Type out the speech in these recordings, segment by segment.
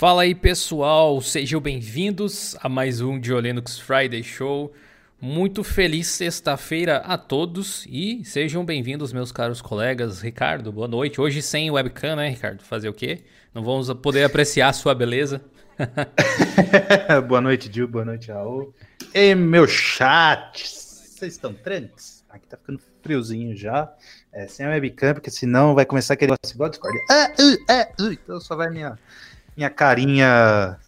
Fala aí pessoal, sejam bem-vindos a mais um de Linux Friday Show. Muito feliz sexta-feira a todos e sejam bem-vindos meus caros colegas. Ricardo, boa noite. Hoje sem webcam, né, Ricardo? Fazer o quê? Não vamos poder apreciar sua beleza. boa noite, Gil. Boa noite, Raul. E meu chat, vocês estão tranquilos? Aqui tá ficando friozinho já. É, sem webcam, porque senão vai começar aquele negócio igual Discord. Ah, uh, ah, uh, então só vai minha, minha carinha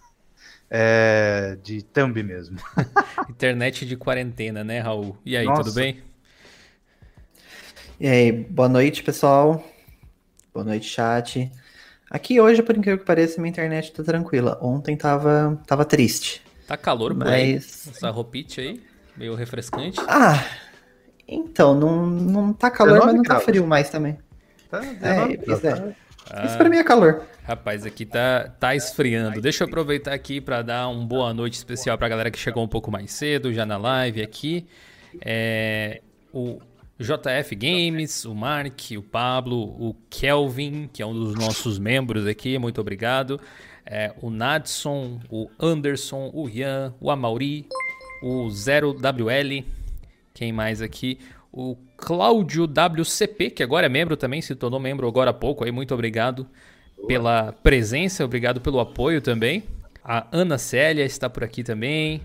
é, de thumb mesmo. Internet de quarentena, né, Raul? E aí, Nossa. tudo bem? E aí, boa noite, pessoal. Boa noite, chat. Aqui hoje, por incrível que pareça, minha internet tá tranquila. Ontem tava, tava triste. Tá calor mas... aí? Essa roupite aí, meio refrescante. Ah, então, não, não tá calor, mas não tá frio mais também. Tá, é, é. Ah, isso pra mim é calor. Rapaz, aqui tá, tá esfriando. Deixa eu aproveitar aqui para dar uma boa noite especial pra galera que chegou um pouco mais cedo, já na live aqui. É, o JF Games, o Mark, o Pablo, o Kelvin, que é um dos nossos membros aqui, muito obrigado. É, o Nadson, o Anderson, o Ian, o Amauri, o 0WL, quem mais aqui? O Cláudio WCP, que agora é membro também, se tornou membro agora há pouco, aí muito obrigado pela presença, obrigado pelo apoio também. A Ana Célia está por aqui também.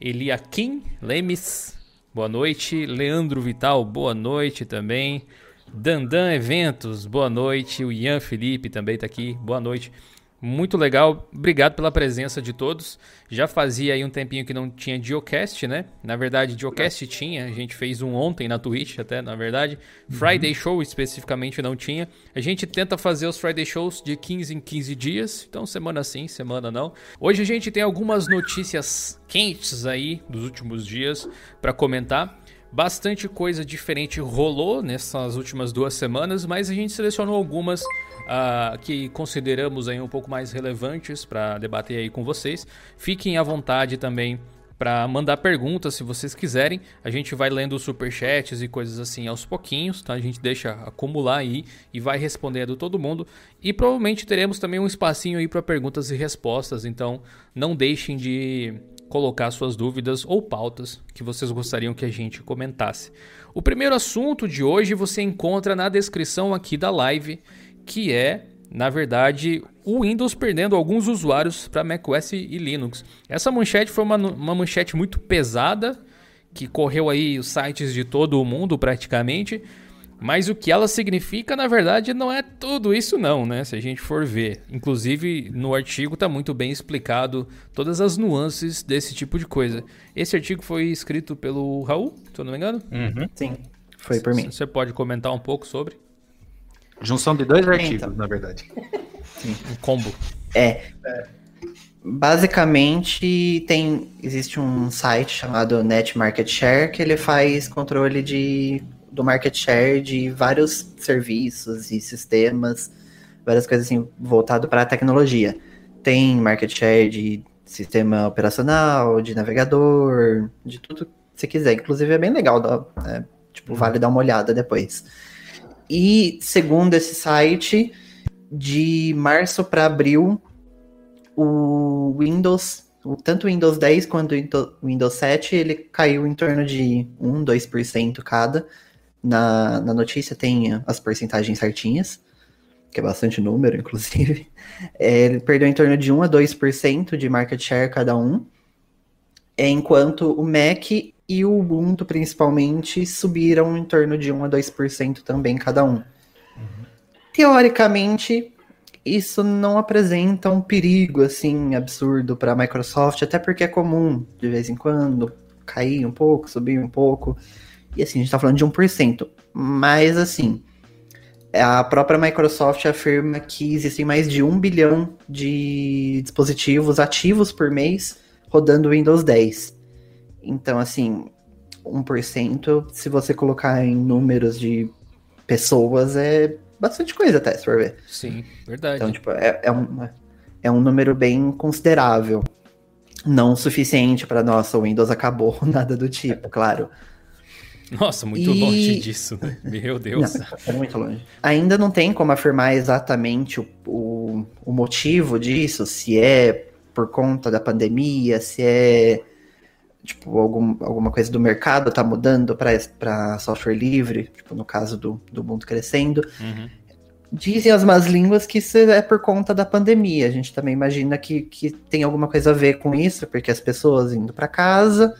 Eliakim Lemes, boa noite. Leandro Vital, boa noite também. Dandan Eventos, boa noite. O Ian Felipe também está aqui, boa noite. Muito legal, obrigado pela presença de todos. Já fazia aí um tempinho que não tinha Geocast, né? Na verdade, Geocast é. tinha, a gente fez um ontem na Twitch até, na verdade. Uhum. Friday Show especificamente não tinha. A gente tenta fazer os Friday Shows de 15 em 15 dias, então semana sim, semana não. Hoje a gente tem algumas notícias quentes aí dos últimos dias para comentar. Bastante coisa diferente rolou nessas últimas duas semanas, mas a gente selecionou algumas uh, que consideramos aí um pouco mais relevantes para debater aí com vocês. Fiquem à vontade também para mandar perguntas se vocês quiserem. A gente vai lendo superchats e coisas assim aos pouquinhos, tá? A gente deixa acumular aí e vai respondendo todo mundo. E provavelmente teremos também um espacinho aí para perguntas e respostas, então não deixem de colocar suas dúvidas ou pautas que vocês gostariam que a gente comentasse. O primeiro assunto de hoje você encontra na descrição aqui da live que é, na verdade, o Windows perdendo alguns usuários para macOS e Linux. Essa manchete foi uma, uma manchete muito pesada, que correu aí os sites de todo o mundo praticamente. Mas o que ela significa, na verdade, não é tudo isso não, né? Se a gente for ver. Inclusive, no artigo está muito bem explicado todas as nuances desse tipo de coisa. Esse artigo foi escrito pelo Raul, se eu não me engano? Uhum. Sim, foi por mim. Você pode comentar um pouco sobre? Junção de dois artigos, então. na verdade. Sim. Um combo. É. é. Basicamente, tem existe um site chamado Net Market Share que ele faz controle de, do market share de vários serviços e sistemas, várias coisas assim voltado para a tecnologia. Tem market share de sistema operacional, de navegador, de tudo que você quiser. Inclusive é bem legal, é, tipo, vale dar uma olhada depois. E segundo esse site, de março para abril, o Windows, tanto o Windows 10 quanto o Windows 7, ele caiu em torno de 1, 2% cada. Na, na notícia tem as porcentagens certinhas, que é bastante número, inclusive. É, ele perdeu em torno de 1 a 2% de market share cada um. Enquanto o Mac e o Ubuntu, principalmente, subiram em torno de 1 a 2% também cada um. Uhum. Teoricamente, isso não apresenta um perigo assim absurdo para a Microsoft, até porque é comum de vez em quando cair um pouco, subir um pouco. E assim, a gente está falando de 1%. Mas assim, a própria Microsoft afirma que existem mais de 1 bilhão de dispositivos ativos por mês rodando Windows 10. Então, assim, 1%, se você colocar em números de pessoas, é bastante coisa até, se for ver. Sim, verdade. Então, tipo, é, é, um, é um número bem considerável. Não o suficiente para nossa, o Windows acabou, nada do tipo, claro. Nossa, muito E- longe disso, né? Meu Deus. Não, é muito longe. Ainda não tem como afirmar exatamente o, o, o motivo disso, se é por conta da pandemia, se é tipo algum, alguma coisa do mercado tá mudando para software livre, tipo no caso do, do mundo crescendo. Uhum. Dizem as más línguas que isso é por conta da pandemia. A gente também imagina que, que tem alguma coisa a ver com isso, porque as pessoas indo para casa,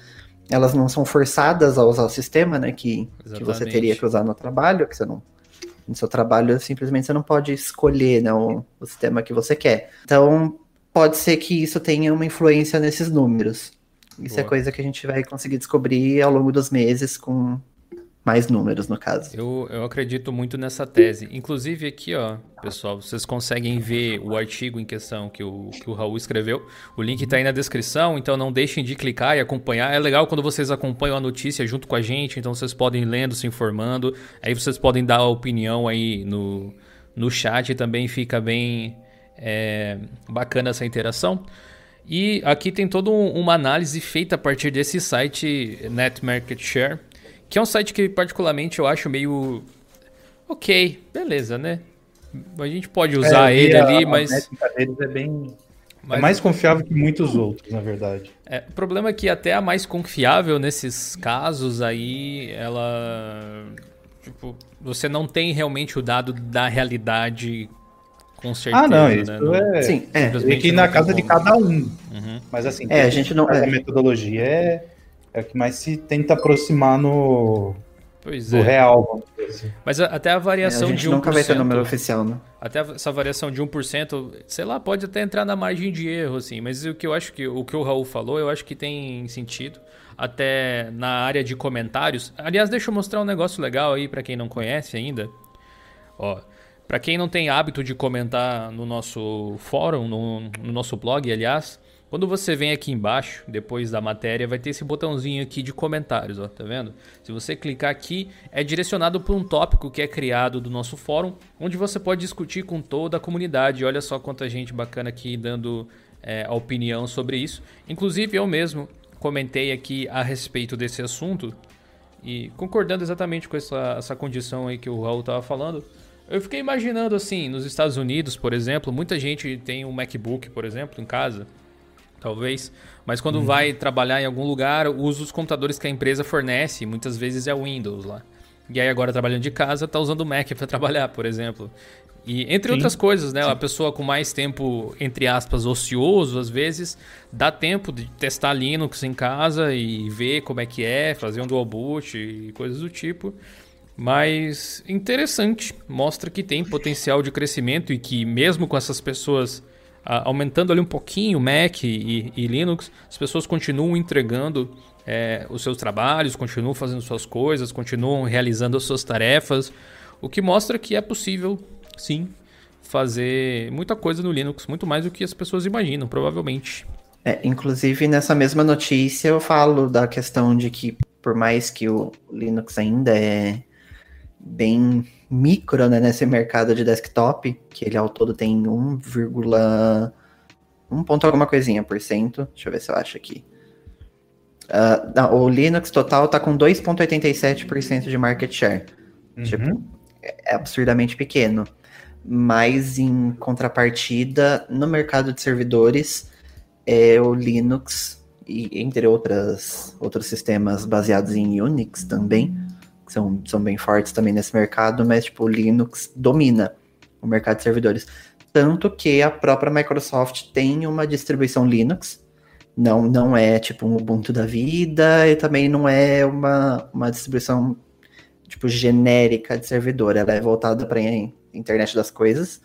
elas não são forçadas a usar o sistema, né? Que, que você teria que usar no trabalho, que você não. No seu trabalho, simplesmente você não pode escolher né, o, o sistema que você quer. Então, pode ser que isso tenha uma influência nesses números. Isso é Boa. coisa que a gente vai conseguir descobrir ao longo dos meses com mais números, no caso. Eu, eu acredito muito nessa tese. Inclusive aqui, ó, pessoal, vocês conseguem ver o artigo em questão que o, que o Raul escreveu. O link tá aí na descrição, então não deixem de clicar e acompanhar. É legal quando vocês acompanham a notícia junto com a gente, então vocês podem lendo, se informando. Aí vocês podem dar a opinião aí no, no chat, também fica bem é, bacana essa interação. E aqui tem toda um- uma análise feita a partir desse site Net Market Share, que é um site que particularmente eu acho meio ok, beleza, né? A gente pode usar É, ele a- ali, a mas, deles é bem. mas É mais confiável que muitos outros, na verdade. é, o problema é que até a mais confiável nesses casos aí, ela tipo, você não tem realmente o dado da realidade com certeza, ah, não, né? isso Não- é. Sim, é. Que na casa de como. cada um. Uhum. Mas assim, É, a gente não- a é. metodologia é, é o que mais se tenta aproximar no Pois do é. real, vamos dizer assim. Mas a- até a É, a variação gente de 1%. nunca vai ter número oficial, né? Até essa variação de 1%, sei lá, pode até entrar na margem de erro, assim. Mas o que eu acho que o que o Raul falou, eu acho que tem sentido. Até na área de comentários. Aliás, deixa eu mostrar um negócio legal aí pra quem não conhece ainda. Ó, para quem não tem hábito de comentar no nosso fórum, no, no nosso blog, aliás, quando você vem aqui embaixo, depois da matéria, vai ter esse botãozinho aqui de comentários, ó, tá vendo? Se você clicar aqui, é direcionado para um tópico que é criado do nosso fórum, onde você pode discutir com toda a comunidade. Olha só quanta gente bacana aqui dando é, a opinião sobre isso. Inclusive eu mesmo comentei aqui a respeito desse assunto e concordando exatamente com essa, essa condição aí que o Raul tava falando, eu fiquei imaginando assim, nos Estados Unidos, por exemplo, muita gente tem um MacBook, por exemplo, em casa, talvez, mas quando vai trabalhar em algum lugar, usa os computadores que a empresa fornece, muitas vezes é o Windows lá. E aí agora trabalhando de casa, tá usando o Mac para trabalhar, por exemplo. E entre Sim. outras coisas, né? A pessoa com mais tempo, entre aspas, ocioso, às vezes, dá tempo de testar Linux em casa e ver como é que é, fazer um dual boot e coisas do tipo. Mas interessante, mostra que tem potencial de crescimento e que mesmo com essas pessoas aumentando ali um pouquinho Mac e, e Linux, as pessoas continuam entregando eh, os seus trabalhos, continuam fazendo suas coisas, continuam realizando as suas tarefas, o que mostra que é possível, sim, fazer muita coisa no Linux, muito mais do que as pessoas imaginam, provavelmente. É, inclusive, nessa mesma notícia, eu falo da questão de que, por mais que o Linux ainda é bem micro né, nesse mercado de desktop, que ele ao todo tem 1,1 ponto alguma coisinha por cento. Deixa eu ver se eu acho aqui. Ah, não, o Linux total tá com 2,87% de market share. Tipo, Uhum. é absurdamente pequeno. Mas em contrapartida, no mercado de servidores, é o Linux e entre outras, outros sistemas baseados em Unix também, que são, são bem fortes também nesse mercado, mas tipo, o Linux domina o mercado de servidores. Tanto que a própria Microsoft tem uma distribuição Linux, não, não é tipo um Ubuntu da vida, e também não é uma, uma distribuição tipo genérica de servidor, ela é voltada para a internet das coisas.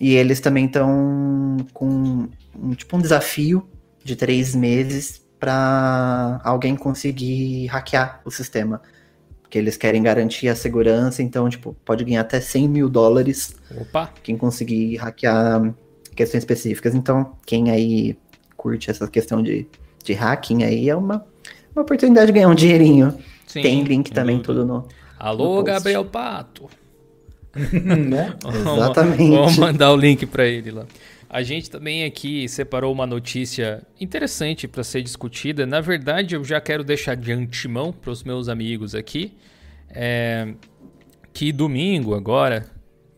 E eles também estão com um, tipo um desafio de três meses para alguém conseguir hackear o sistema. Porque eles querem garantir a segurança, então, tipo, pode ganhar até 100 mil dólares Opa! quem conseguir hackear questões específicas. Então, quem aí curte essa questão de, de hacking aí é uma, uma oportunidade de ganhar um dinheirinho. Sim, Tem link também, dúvida. tudo no. Alô, no post. Gabriel Pato. né? Exatamente. Vamos mandar o link pra ele lá. A gente também aqui separou uma notícia interessante para ser discutida. Na verdade, eu já quero deixar de antemão para os meus amigos aqui é, que domingo agora,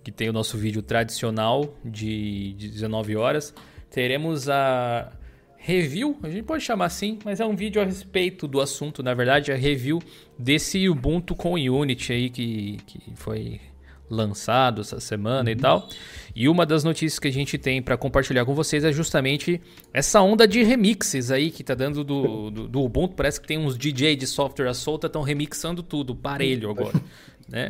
que tem o nosso vídeo tradicional de 19 horas, teremos a review, a gente pode chamar assim, mas é um vídeo a respeito do assunto, na verdade, a review desse Ubuntu com Unity aí que, que foi lançado essa semana uhum. e tal. E uma das notícias que a gente tem para compartilhar com vocês é justamente essa onda de remixes aí que tá dando do, do, do Ubuntu. Parece que tem uns DJ de software à solta, estão remixando tudo, parelho agora, né?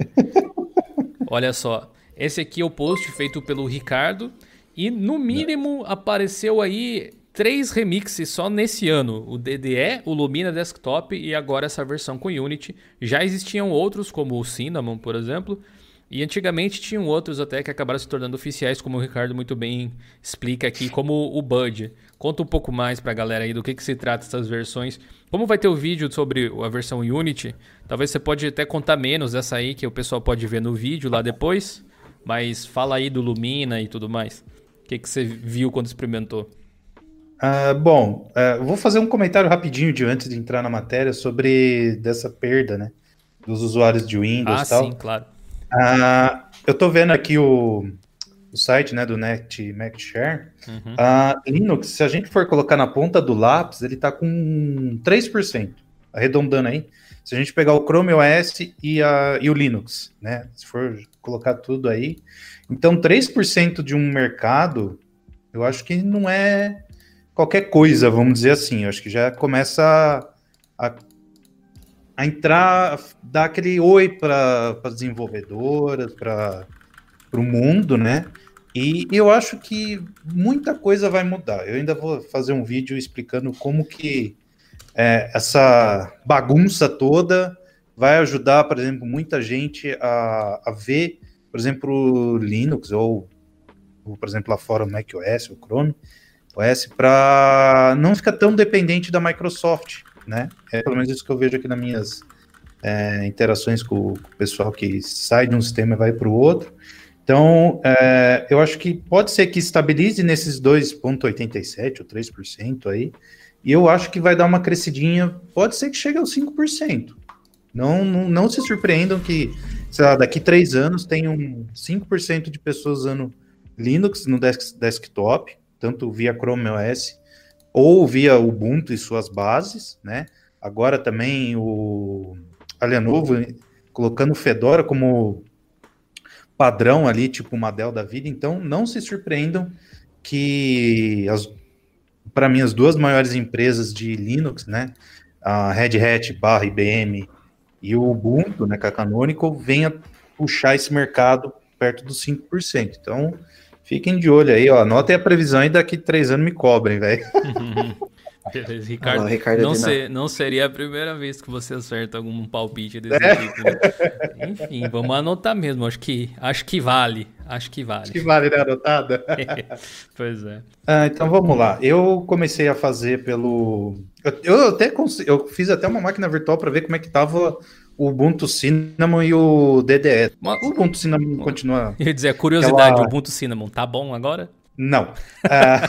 Olha só, esse aqui é o post feito pelo Ricardo e no mínimo apareceu aí três remixes só nesse ano: o DDE, o Lumina Desktop e agora essa versão com Unity. Já existiam outros, como o Cinnamon, por exemplo. E antigamente tinham outros até que acabaram se tornando oficiais, como o Ricardo muito bem explica aqui, como o Bud. Conta um pouco mais pra galera aí do que, que se trata essas versões. Como vai ter o vídeo sobre a versão Unity, talvez você pode até contar menos dessa aí, que o pessoal pode ver no vídeo lá depois. Mas fala aí do Lumina e tudo mais. O que, que você viu quando experimentou? Uh, bom, uh, vou fazer um comentário rapidinho de antes de entrar na matéria sobre dessa perda, né? Dos usuários de Windows ah, e tal. sim, claro. Uh, eu estou vendo aqui o, o site né, do Net MacShare. Uhum. Uh, Linux, se a gente for colocar na ponta do lápis, ele está com 3%, arredondando aí. Se a gente pegar o Chrome OS e, a, e o Linux, né? Se for colocar tudo aí. Então, 3% de um mercado, eu acho que não é qualquer coisa, vamos dizer assim. Eu acho que já começa a, a, a entrar, dar aquele oi para as desenvolvedoras, para o mundo, né? E eu acho que muita coisa vai mudar. Eu ainda vou fazer um vídeo explicando como que é, essa bagunça toda vai ajudar, por exemplo, muita gente a, a ver, por exemplo, o Linux ou, ou, por exemplo, lá fora o macOS, o Chrome, OS para não ficar tão dependente da Microsoft, né? É pelo menos isso que eu vejo aqui nas minhas é, interações com, o pessoal que sai de um sistema e vai para o outro. Então, é, eu acho que pode ser que estabilize nesses 2,87% ou 3% aí, e eu acho que vai dar uma crescidinha, pode ser que chegue aos 5%. Não, não, não se surpreendam que, sei lá, daqui três anos tenham 5% de pessoas usando Linux no desk, desktop, tanto via Chrome OS ou via Ubuntu e suas bases, né? Agora também o a Lenovo colocando o Fedora como padrão ali, tipo uma Dell da vida. Então, não se surpreendam que para mim as duas maiores empresas de Linux, né, a Red Hat barra IBM e o Ubuntu, né, com a Canonical, venha puxar esse mercado perto dos 5%. Então, Fiquem de olho aí, ó. Anotem a previsão e daqui três anos me cobrem, velho. Ricardo. Ah, Ricardo não, ser, não, seria a primeira vez que você acerta algum palpite desse é. tipo. Né? Enfim, vamos anotar mesmo. Acho que, acho que vale. Acho que vale. Acho que vale, né? Anotada? pois é. Ah, então vamos lá. Eu comecei a fazer pelo. Eu, eu até cons... eu fiz até uma máquina virtual para ver como é que tava o Ubuntu Cinnamon e o DDE. O Ubuntu Cinnamon continua. Eu ia dizer, curiosidade, aquela... o Ubuntu Cinnamon tá bom agora? Não. Uh...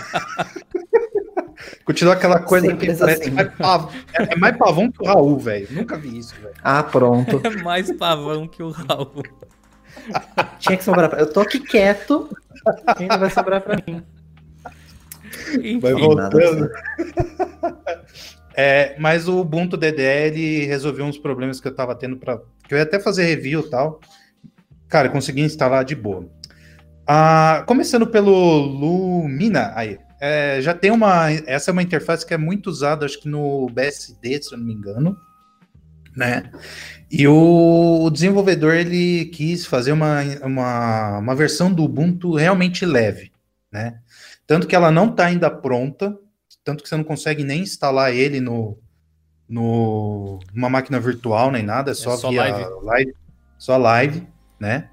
continua aquela coisa Sempre que parece assim. mais pavão. É, é, mais pavão que o Raul, velho. Nunca vi isso, velho. Ah, pronto. É mais pavão que o Raul. Tinha que sobrar pra... Eu tô aqui quieto, ainda vai sobrar pra mim. Enfim, vai voltando. É, mas o Ubuntu DDL resolveu uns problemas que eu tava tendo para que eu ia até fazer review e tal. Cara, consegui instalar de boa. Ah, começando pelo Lumina, aí, é, já tem uma. Essa é uma interface que é muito usada, acho que no BSD, se eu não me engano, né? E o, o desenvolvedor ele quis fazer uma, uma, uma versão do Ubuntu realmente leve, né? Tanto que ela não está ainda pronta, tanto que você não consegue nem instalar ele no, no numa máquina virtual nem nada, é só, é só via live. live. só live, né?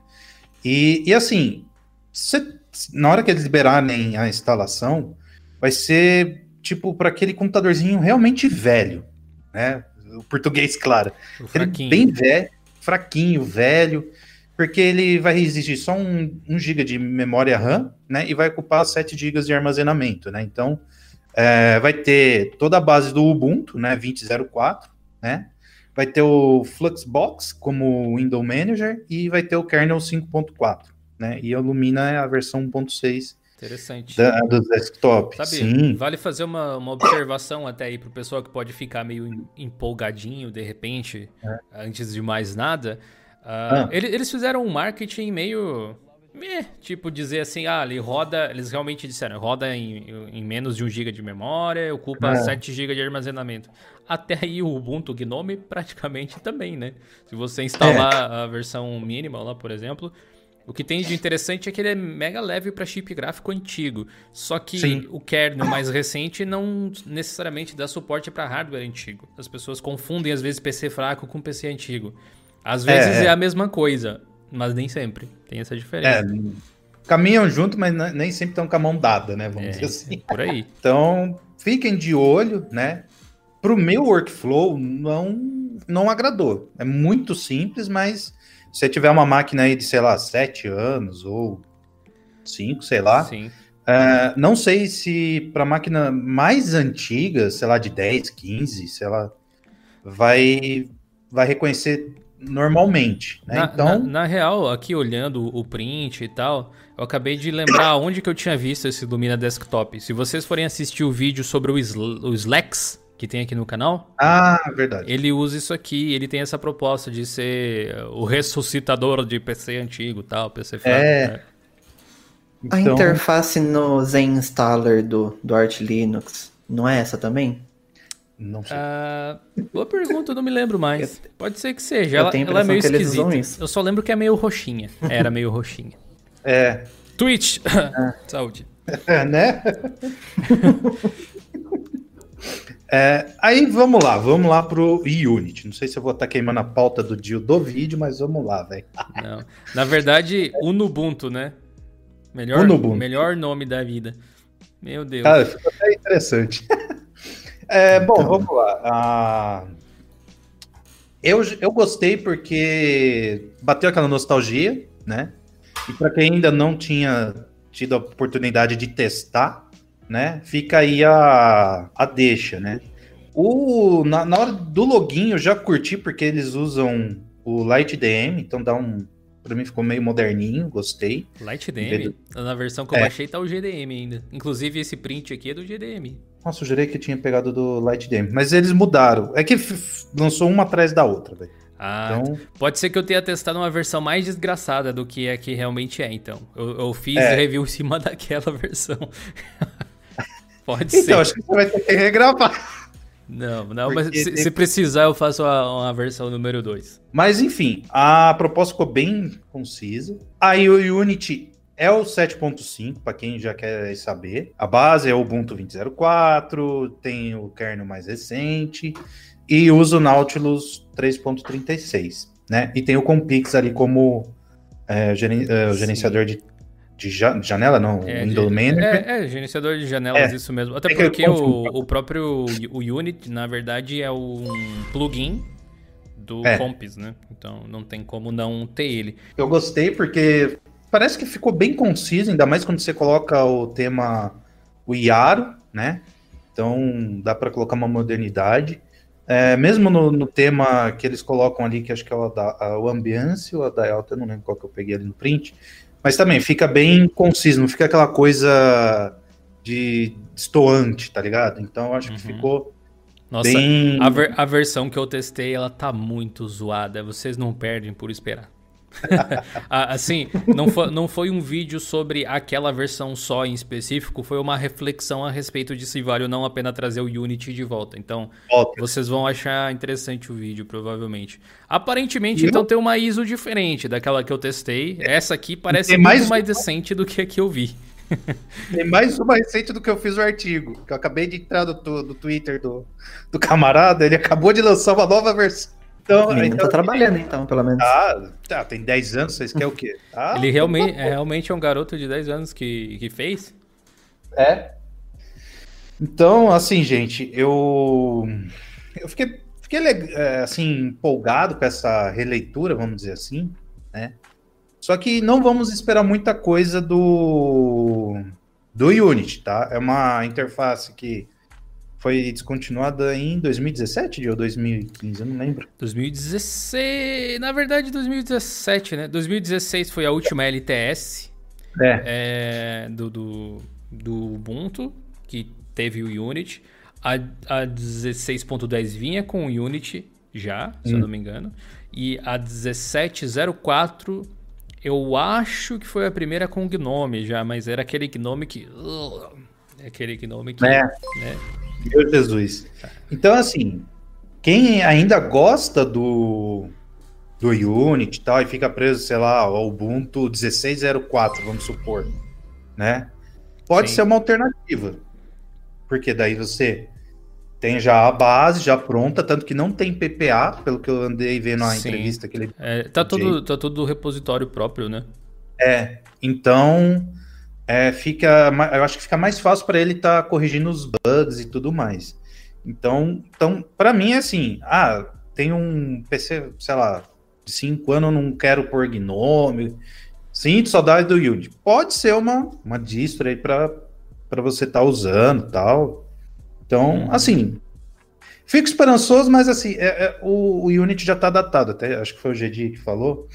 E, e assim, você, na hora que eles liberarem a instalação, vai ser tipo para aquele computadorzinho realmente velho, né? O português, claro. O bem velho, fraquinho, velho, porque ele vai exigir só um, 1 GB de memória RAM, né? E vai ocupar 7 GB de armazenamento, né? Então, é, vai ter toda a base do Ubuntu, né? 20.04, né? Vai ter o Fluxbox como Window Manager e vai ter o kernel 5.4, né? E a Lumina é a versão 1.6 Interessante. Da, do desktop. Sabe, Sim. vale fazer uma, uma observação até aí pro pessoal que pode ficar meio empolgadinho de repente, é. antes de mais nada. Uh, ah. eles, eles fizeram um marketing meio. Meh, tipo, dizer assim, ah, ele roda. Eles realmente disseram, roda em, em menos de 1 GB de memória, ocupa é. 7 GB de armazenamento. Até aí o Ubuntu Gnome praticamente também, né? Se você instalar é. a versão mínima lá, por exemplo, o que tem de interessante é que ele é mega leve para chip gráfico antigo. Só que Sim. o kernel mais recente não necessariamente dá suporte para hardware antigo. As pessoas confundem às vezes PC fraco com PC antigo. Às vezes é, é a mesma coisa, mas nem sempre. Tem essa diferença. É, caminham junto, mas nem sempre estão com a mão dada, né? Vamos é, dizer assim. por aí. Então, fiquem de olho, né? Pro meu workflow, não, não agradou. É muito simples, mas se você tiver uma máquina aí de, sei lá, 7 anos ou 5, sei lá. Sim. É, não sei se para máquina mais antiga, sei lá, de 10, 15, sei lá, vai, vai reconhecer normalmente. Né? Na, então... Na, na, real, aqui olhando o print e tal, eu acabei de lembrar onde que eu tinha visto esse Lumina Desktop. Se vocês forem assistir o vídeo sobre o, Sl o Slacks, que tem aqui no canal. Ah, verdade. Ele usa isso aqui, ele tem essa proposta de ser o ressuscitador de PC antigo tal, PC fraco. É. Né? Então... A interface no Zen Installer do, do Arch Linux, não é essa também? Não sei. Uh, boa pergunta, eu não me lembro mais. Pode ser que seja. Ela, ela é meio esquisita. Eu só lembro que é meio roxinha. Era meio roxinha. É. Twitch. É. Saúde. É, né? É, aí vamos lá, vamos lá pro Unity. Não sei se eu vou estar tá queimando a pauta do dia do vídeo, mas vamos lá, velho. Na verdade, Unubuntu, né? Melhor, Unubuntu. melhor nome da vida. Meu Deus. Cara, ficou até interessante. É, bom, então... vamos lá. Ah, eu, eu gostei porque bateu aquela nostalgia, né? E para quem ainda não tinha tido a oportunidade de testar, né? Fica aí a, a deixa, né? O, na, na hora do login eu já curti porque eles usam o Light DM, então dá um. Pra mim ficou meio moderninho, gostei. Light DM? Na versão que eu é. baixei tá o GDM ainda. Inclusive esse print aqui é do GDM. Nossa, eu jurei que tinha pegado do Light DM. Mas eles mudaram. É que lançou uma atrás da outra, velho. Ah, então... pode ser que eu tenha testado uma versão mais desgraçada do que a que realmente é, então. Eu, eu fiz é. review em cima daquela versão. Pode então, ser. Então, acho que você vai ter que regravar. Não, não, Porque mas se, se, precisar eu faço uma, uma versão número 2. Mas enfim, a proposta ficou bem concisa. Aí o Unity é o 7.5, para quem já quer saber. A base é o Ubuntu 20.04, tem o kernel mais recente e usa o Nautilus 3.36, né? E tem o Compix ali como é, geren, é, gerenciador de de janela, não, é, window manager. É, é, gerenciador de janelas, é. isso mesmo. Até porque o, o próprio o Unity, na verdade, é um plugin do é. Comps, né? Então não tem como não ter ele. Eu gostei porque parece que ficou bem conciso, ainda mais quando você coloca o tema o Iaro, né? Então dá para colocar uma modernidade. É, mesmo no, no, tema que eles colocam ali, que acho que é o, da, o Ambiance ou a da Alta, eu não lembro qual que eu peguei ali no print, mas também fica bem conciso, não fica aquela coisa de destoante, tá ligado? Então acho uhum. que ficou Nossa, bem... a, ver, a versão que eu testei, ela tá muito zoada. Vocês não perdem por esperar. Ah, assim, não foi, não foi um vídeo sobre aquela versão só em específico, foi uma reflexão a respeito de se vale ou não a pena trazer o Unity de volta. Então, vocês vão achar interessante o vídeo, provavelmente. Aparentemente, então, tem uma ISO diferente daquela que eu testei. Essa aqui parece muito mais, mais decente do que a que eu vi. Tem mais uma recente do que eu fiz o artigo. Que eu acabei de entrar no, no Twitter do, do camarada, ele acabou de lançar uma nova versão. Então, o então, tá trabalhando, então, pelo menos. Ah, tá, tem 10 anos, vocês querem o quê? Ah, ele realmente é, realmente é um garoto de 10 anos que, que fez? É. Então, assim, gente, eu. Eu fiquei, fiquei é, assim, empolgado com essa releitura, vamos dizer assim, né? Só que não vamos esperar muita coisa do, do Unity, tá? É uma interface que foi descontinuada em 2017 ou 2015, eu não lembro. 2016, na verdade 2017, né? 2016 foi a última LTS é. é do, do, do Ubuntu, que teve o Unity. A, a 16.10 vinha com o Unity já, se hum. eu não me engano. E a 1704 eu acho que foi a primeira com Gnome já, mas era aquele Gnome que. Uh, aquele Gnome que. É. Né? Meu Jesus. Então, assim, quem ainda gosta do, do Unity e tal, e fica preso, sei lá, ao Ubuntu 16.04, vamos supor, né? Pode Sim. ser uma alternativa. Porque daí você tem já a base já pronta, tanto que não tem PPA, pelo que eu andei vendo na Sim. entrevista que ele. É, tá, tudo, tá tudo repositório próprio, né? É, então é, fica, eu acho que fica mais fácil para ele estar tá corrigindo os bugs e tudo mais. Então, então para mim é assim, ah, tem um PC, sei lá, de 5 anos não quero pôr Gnome, sinto saudade do Unity. Pode ser uma, uma distro aí para você estar tá usando tal. Então, uhum. assim, fico esperançoso, mas assim, é, é, o, o, Unity já está datado, até acho que foi o GD que falou.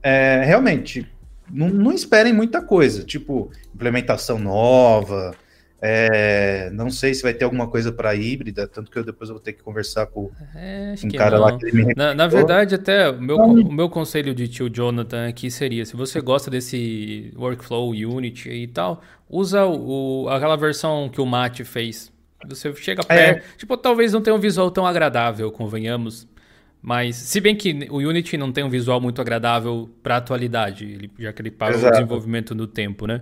É, realmente, não, não, esperem muita coisa, tipo, implementação nova. É, não sei se vai ter alguma coisa para híbrida, tanto que eu depois vou ter que conversar com é, um cara não. lá que ele me na, na, verdade, até o meu, o meu conselho de tio Jonathan aqui seria: se você gosta desse workflow Unity e tal, usa o, aquela versão que o Matt fez você chega é. perto. É. Tipo, talvez não tenha um visual tão agradável, convenhamos. Mas, se bem que o Unity não tem um visual muito agradável para a atualidade, ele, já que ele para o desenvolvimento no tempo, né?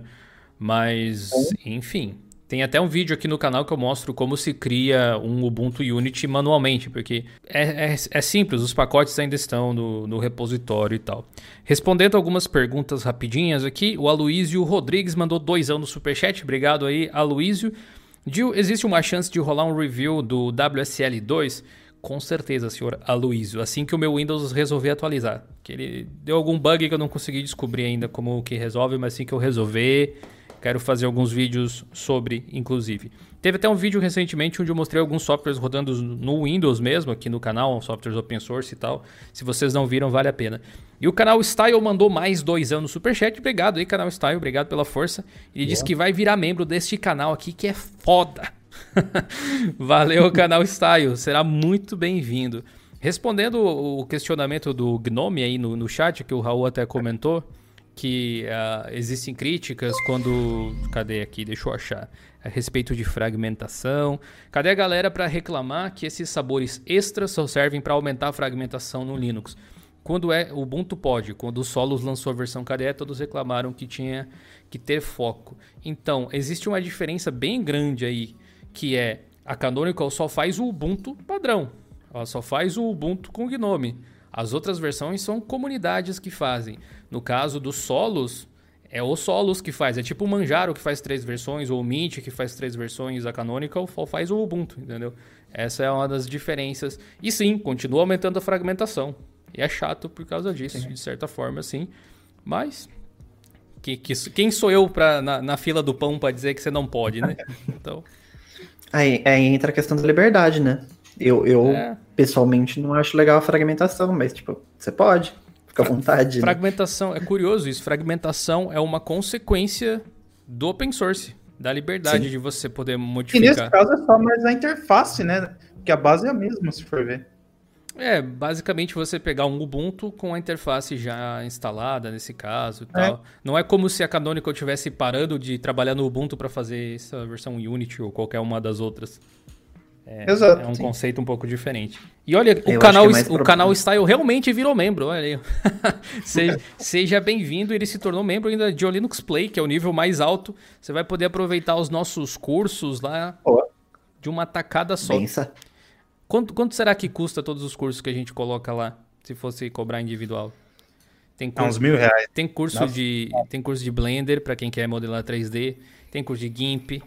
Mas, enfim. Tem até um vídeo aqui no canal que eu mostro como se cria um Ubuntu Unity manualmente, porque é, é, é simples, os pacotes ainda estão no, no, repositório e tal. Respondendo algumas perguntas rapidinhas aqui, o Aloísio Rodrigues mandou dois anos no superchat. Obrigado aí, Aloísio. Gil, existe uma chance de rolar um review do WSL2? Com certeza, senhor Aloysio. Assim que o meu Windows resolver atualizar. Que ele deu algum bug que eu não consegui descobrir ainda como que resolve, mas assim que eu resolver, quero fazer alguns vídeos sobre, inclusive. Teve até um vídeo recentemente onde eu mostrei alguns softwares rodando no Windows mesmo, aqui no canal, softwares open source e tal. Se vocês não viram, vale a pena. E o canal Style mandou mais dois anos no superchat. Obrigado aí, canal Style, obrigado pela força. Ele disse que vai virar membro deste canal aqui, que é foda. Valeu, canal Style, será muito bem-vindo. Respondendo o questionamento do Gnome aí no, no chat, que o Raul até comentou, que uh, existem críticas quando. Cadê aqui? Deixa eu achar a respeito de fragmentação. Cadê a galera para reclamar que esses sabores extras só servem para aumentar a fragmentação no Linux? Quando é o Ubuntu pode, quando o Solos lançou a versão KDE, todos reclamaram que tinha que ter foco. Então, existe uma diferença bem grande aí, que é a Canonical só faz o Ubuntu padrão. Ela só faz o Ubuntu com Gnome. As outras versões são comunidades que fazem. No caso dos Solos, é o Solos que faz. É tipo o Manjaro que faz três versões, ou o Mint que faz três versões, a Canonical faz o Ubuntu, entendeu? Essa é uma das diferenças. E sim, continua aumentando a fragmentação. E é chato por causa disso, sim. de certa forma, sim. Mas que, que, quem sou eu pra, na, na fila do pão para dizer que você não pode, né? Então. Aí, aí entra a questão da liberdade, né? Eu, eu é. pessoalmente não acho legal a fragmentação, mas tipo, você pode. Fica à vontade. Né? Fragmentação, né? é curioso isso. Fragmentação é uma consequência do open source, da liberdade Sim. de você poder modificar. E nesse caso é só mais a interface, né? Porque a base é a mesma, se for ver. É, basicamente você pegar um Ubuntu com a interface já instalada nesse caso e é. tal. Não é como se a Canonical tivesse parando de trabalhar no Ubuntu para fazer essa versão Unity ou qualquer uma das outras. É, Exato, é um sim. conceito um pouco diferente. E olha, o canal, é o canal Style realmente virou membro, olha aí. seja, seja bem-vindo, ele se tornou membro ainda de Linux Play, que é o nível mais alto. Você vai poder aproveitar os nossos cursos lá oh. de uma tacada só. Pensa. Quanto, quanto será que custa todos os cursos que a gente coloca lá, se fosse cobrar individual? Tem curso, uns mil reais. Tem curso, de, tem curso de Blender para quem quer modelar 3D, tem curso de GIMP,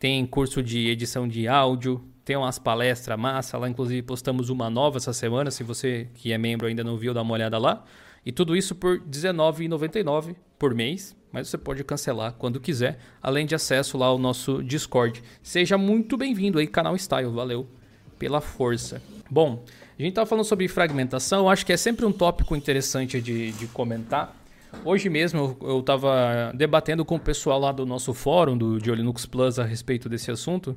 tem curso de edição de áudio, tem umas palestras massa lá, inclusive postamos uma nova essa semana. Se você que é membro ainda não viu, dá uma olhada lá. E tudo isso por R$19,99 por mês, mas você pode cancelar quando quiser, além de acesso lá ao nosso Discord. Seja muito bem-vindo aí, canal Style. Valeu pela força. Bom, a gente estava falando sobre fragmentação, acho que é sempre um tópico interessante de, de comentar. Hoje mesmo eu estava debatendo com o pessoal lá do nosso fórum do de Linux Plus a respeito desse assunto.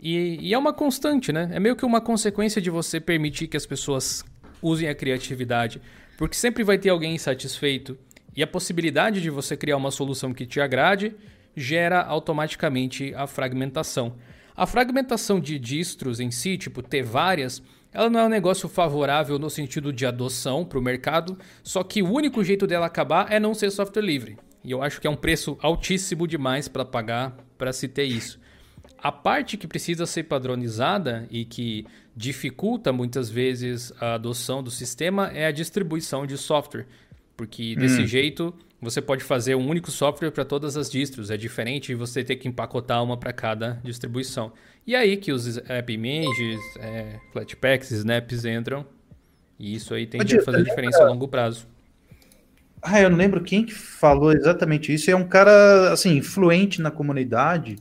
E, e, é uma constante, né? É meio que uma consequência de você permitir que as pessoas usem a criatividade. Porque sempre vai ter alguém insatisfeito. E a possibilidade de você criar uma solução que te agrade gera automaticamente a fragmentação. A fragmentação de distros em si, tipo ter várias, ela não é um negócio favorável no sentido de adoção para o mercado, só que o único jeito dela acabar é não ser software livre. E eu acho que é um preço altíssimo demais para pagar para se ter isso. A parte que precisa ser padronizada e que dificulta muitas vezes a adoção do sistema é a distribuição de software. Porque desse hum. jeito você pode fazer um único software para todas as distros. É diferente de você ter que empacotar uma para cada distribuição. E aí que os app images, é, flatpaks, snaps entram. E isso aí tende a fazer diferença a longo prazo. Ah, eu não lembro quem que falou exatamente isso. É um cara, assim, influente na comunidade.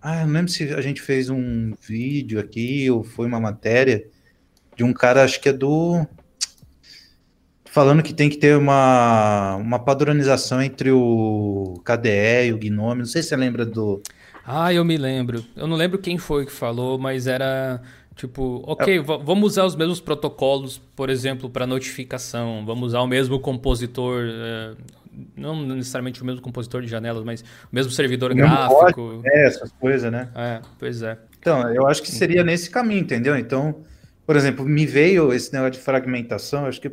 Ah, eu não lembro se a gente fez um vídeo aqui ou foi uma matéria de um cara, acho que é do. Falando que tem que ter uma, uma padronização entre o KDE e o Gnome. Não sei se você lembra do. Ah, eu me lembro. Eu não lembro quem foi que falou, mas era tipo, ok, é. vamos usar os mesmos protocolos, por exemplo, para notificação. Vamos usar o mesmo compositor, é, não necessariamente o mesmo compositor de janelas, mas o mesmo servidor o gráfico. Mesmo é, essas coisas, né? É, pois é. Então, eu acho que seria nesse caminho, entendeu? Então, por exemplo, me veio esse negócio de fragmentação, acho que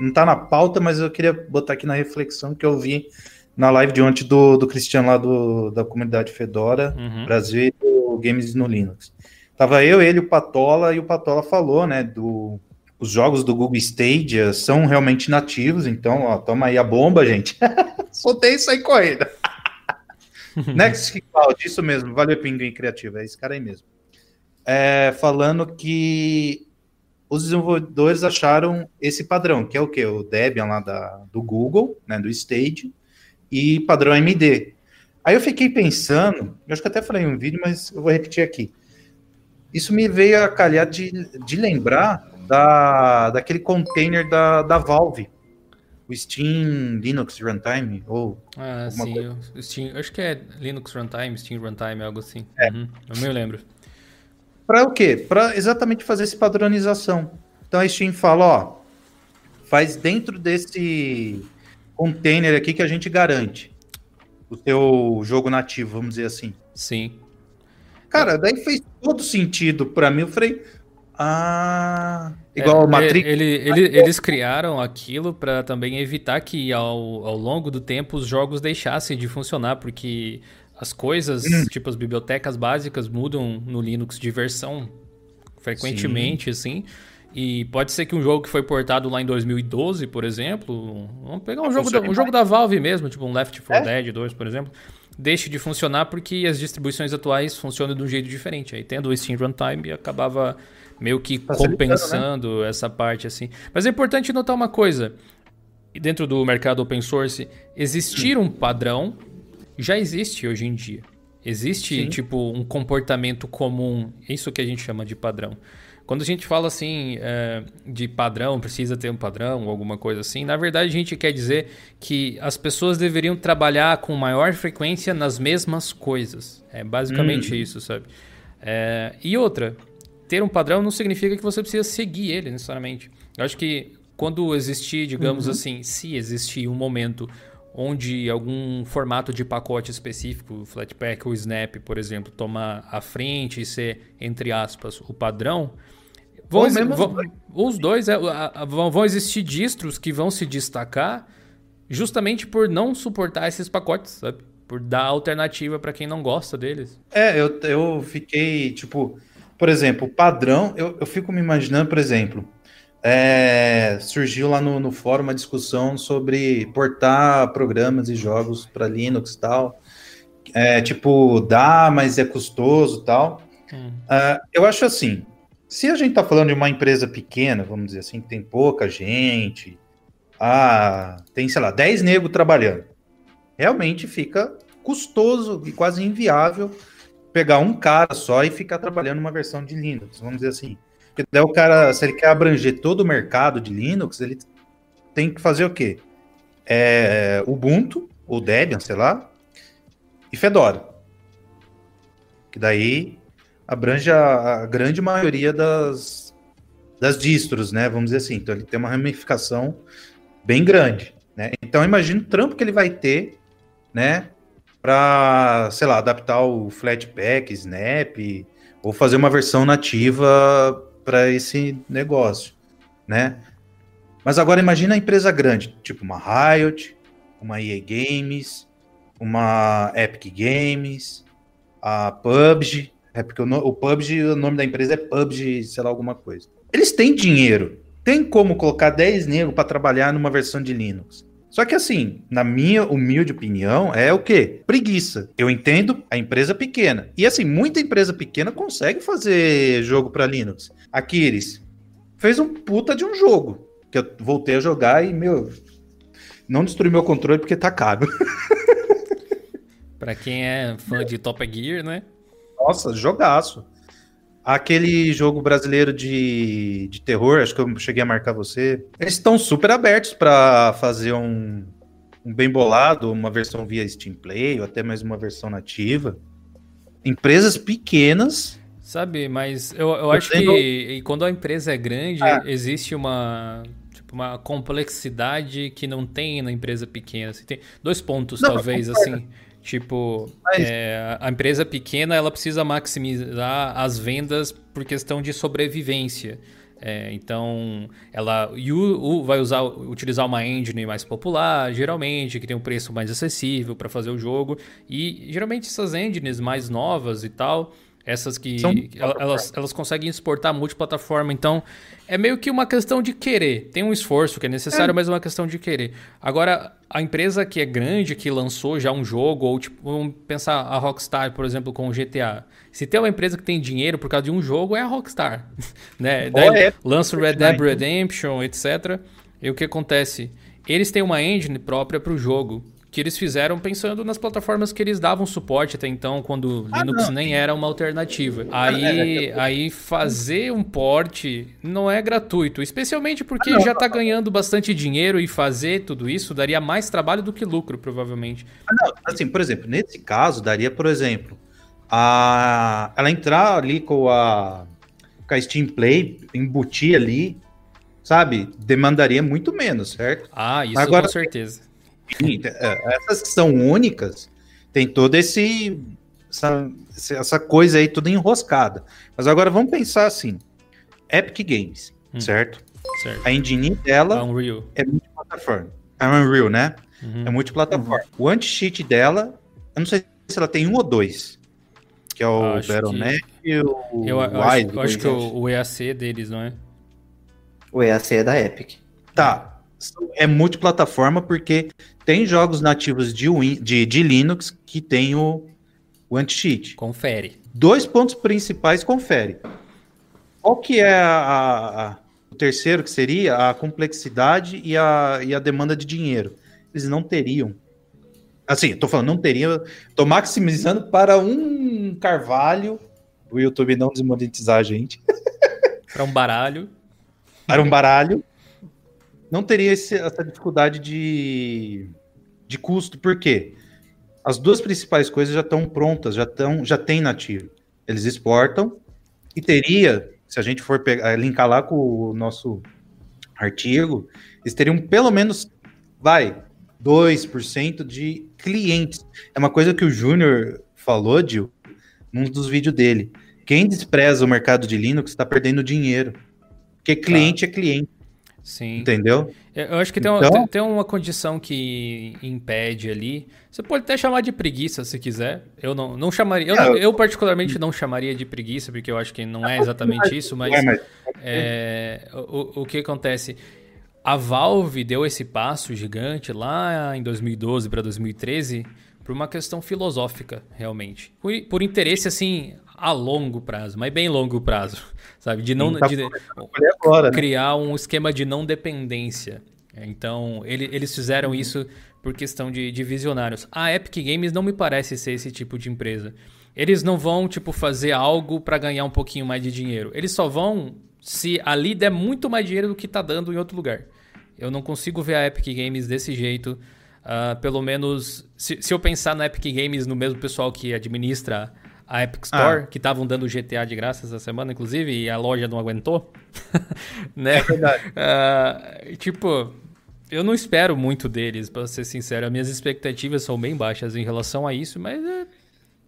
não está na pauta, mas eu queria botar aqui na reflexão que eu vi na live de ontem do, do Cristiano lá do, da comunidade Fedora, uhum. Brasil e do Games no Linux. Tava eu, ele, o Patola, e o Patola falou, né, do os jogos do Google Stadia são realmente nativos, então, ó, toma aí a bomba, gente. Soltei isso aí correndo. Next Cloud, isso mesmo, valeu Pinguim Criativo, é esse cara aí mesmo. É, falando que os desenvolvedores acharam esse padrão, que é o que? O Debian lá da, do Google, né, do Stage, e padrão MD. Aí eu fiquei pensando, eu acho que até falei em um vídeo, mas eu vou repetir aqui. Isso me veio a calhar de, de lembrar da, daquele container da, da Valve, o Steam Linux Runtime, ou ah, sim, coisa. o Steam, acho que é Linux Runtime, Steam Runtime, algo assim. É. Uhum, eu me lembro. Para o quê? Para exatamente fazer essa padronização. Então a Steam fala, ó, faz dentro desse container aqui que a gente garante o seu jogo nativo, vamos dizer assim. Sim. Cara, daí fez todo sentido para mim. Eu falei, ah, igual é, o Matrix. Ele, ele, eles criaram aquilo para também evitar que ao, ao longo do tempo os jogos deixassem de funcionar, porque as coisas, hum. tipo as bibliotecas básicas, mudam no Linux de versão frequentemente, Sim. assim. E pode ser que um jogo que foi portado lá em 2012, por exemplo, vamos pegar um, jogo da, um jogo da Valve mesmo, tipo um Left 4 é? Dead 2, por exemplo, deixe de funcionar porque as distribuições atuais funcionam de um jeito diferente. Aí tendo o Steam Runtime acabava meio que né? compensando né? essa parte assim. Mas é importante notar uma coisa, dentro do mercado open source, existir um padrão já existe hoje em dia. Existe Sim. tipo um comportamento comum, isso que a gente chama de padrão. Quando a gente fala assim é, de padrão, precisa ter um padrão ou alguma coisa assim, na verdade a gente quer dizer que as pessoas deveriam trabalhar com maior frequência nas mesmas coisas. É basicamente hum. isso, sabe? É, e outra, ter um padrão não significa que você precisa seguir ele necessariamente. Eu acho que quando existir, digamos uhum. assim, se existir um momento onde algum formato de pacote específico, Flatpak ou Snap, por exemplo, tomar a frente e ser, entre aspas, o padrão, vão, vão, os dois é, vão, vão existir distros que vão se destacar justamente por não suportar esses pacotes, sabe? Por dar alternativa para quem não gosta deles. É, eu, eu fiquei, tipo, por exemplo, o padrão, eu, eu fico me imaginando, por exemplo, é, surgiu lá no, no fórum uma discussão sobre portar programas e jogos para Linux e tal. É, tipo, dá, mas é custoso tal. Hum. Uh, eu acho assim, se a gente está falando de uma empresa pequena, vamos dizer assim, que tem pouca gente, ah, tem, sei lá, 10 negros trabalhando. Realmente fica custoso e quase inviável pegar um cara só e ficar trabalhando uma versão de Linux, vamos dizer assim. Porque daí o cara, se ele quer abranger todo o mercado de Linux, ele tem que fazer o quê? É, Ubuntu, ou Debian, sei lá, e Fedora. Que daí abrange a, a grande maioria das, das distros, né? Vamos dizer assim. Então ele tem uma ramificação bem grande. Né? Então imagina o trampo que ele vai ter, né? Para, sei lá, adaptar o Flatpak, Snap, ou fazer uma versão nativa para esse negócio, né? Mas agora imagina a empresa grande, tipo uma Riot, uma EA Games, uma Epic Games, a PUBG, é porque o, o PUBG, o nome da empresa é PUBG, sei lá, alguma coisa. Eles têm dinheiro, tem como colocar 10 negros para trabalhar numa versão de Linux. Só que assim, na minha humilde opinião, é o quê? Preguiça. Eu entendo a empresa pequena. E assim, muita empresa pequena consegue fazer jogo para Linux. A Kiris fez um puta de um jogo. Que eu voltei a jogar e, meu, não destruí meu controle porque tá caro. pra quem é fã de Top Gear, né? Nossa, jogaço. Aquele jogo brasileiro de, de terror, acho que eu cheguei a marcar você. Eles estão super abertos para fazer um, um bem bolado, uma versão via Steam Play, ou até mais uma versão nativa. Empresas pequenas. Sabe, mas eu, eu acho que quando a empresa é grande, ah. existe uma, tipo, uma complexidade que não tem na empresa pequena. Assim, tem dois pontos, não, talvez, assim. Tipo, Mas... é, a empresa pequena ela precisa maximizar as vendas por questão de sobrevivência. É, então, ela vai usar, utilizar uma engine mais popular, geralmente, que tem um preço mais acessível para fazer o jogo. E geralmente essas engines mais novas e tal, essas que São... elas, elas conseguem exportar multiplataforma, então é meio que uma questão de querer. Tem um esforço que é necessário, é. mas é uma questão de querer. Agora, a empresa que é grande, que lançou já um jogo, ou tipo, vamos pensar a Rockstar, por exemplo, com o GTA. Se tem uma empresa que tem dinheiro por causa de um jogo, é a Rockstar. né? Daí é. lança o Red Dead Redemption, etc. E o que acontece? Eles têm uma engine própria para o jogo que eles fizeram pensando nas plataformas que eles davam suporte até então, quando ah, Linux não. nem era uma alternativa. Aí, é, aí fazer um porte não é gratuito, especialmente porque ah, já está ganhando bastante dinheiro e fazer tudo isso daria mais trabalho do que lucro, provavelmente. Ah, não, assim, por exemplo, nesse caso, daria, por exemplo, a ela entrar ali com a, com a Steam Play, embutir ali, sabe? Demandaria muito menos, certo? Ah, isso Agora, com certeza é, essas que são únicas, tem toda esse essa, essa coisa aí toda enroscada. Mas agora vamos pensar assim: Epic Games, hum. certo? certo? A engine dela Unreal. é multiplataforma. É Unreal, né? Uhum. É multiplataforma. Uhum. O anti-cheat dela, eu não sei se ela tem um ou dois. Que é o Battle.net que... e o eu, eu Wide. Acho, eu acho que o, o EAC deles, não é? O EAC é da Epic. Tá. É multiplataforma porque tem jogos nativos de, Win, de, de Linux que tem o, o anti-cheat. Confere. Dois pontos principais, confere. Qual que é a, a, o terceiro, que seria a complexidade e a, e a demanda de dinheiro? Eles não teriam. Assim, tô falando, não teriam. Tô maximizando para um carvalho. O YouTube não desmonetizar a gente. Para um baralho. para um baralho. Não teria esse, essa dificuldade de, de custo, por quê? As duas principais coisas já estão prontas, já estão, já tem nativo. Eles exportam e teria, se a gente for pegar, linkar lá com o nosso artigo, eles teriam pelo menos, vai, 2% de clientes. É uma coisa que o Júnior falou, Gil, num dos vídeos dele. Quem despreza o mercado de Linux está perdendo dinheiro. Porque cliente tá. é cliente. Sim. Entendeu? Eu acho que tem, então... uma, tem, uma condição que impede ali. Você pode até chamar de preguiça se quiser. Eu não, não chamaria. Eu, não, eu, particularmente não chamaria de preguiça, porque eu acho que não é exatamente isso, mas é, o, o que acontece? A Valve deu esse passo gigante lá em 2012 para 2013 por uma questão filosófica, realmente. Por, por interesse, assim, a longo prazo, mas bem longo prazo, sabe? De não tá de, agora, né? criar né? um esquema de não dependência. Então, ele, eles fizeram isso por questão de, de visionários. A Epic Games não me parece ser esse tipo de empresa. Eles não vão, tipo, fazer algo para ganhar um pouquinho mais de dinheiro. Eles só vão se ali der muito mais dinheiro do que tá dando em outro lugar. Eu não consigo ver a Epic Games desse jeito. Uh, pelo menos, se, se, eu pensar na Epic Games, no mesmo pessoal que administra a Epic Store, ah. que estavam dando GTA de graça essa semana, inclusive, e a loja não aguentou. né? É verdade. Uh, tipo, eu não espero muito deles, para ser sincero. As minhas expectativas são bem baixas em relação a isso, mas é,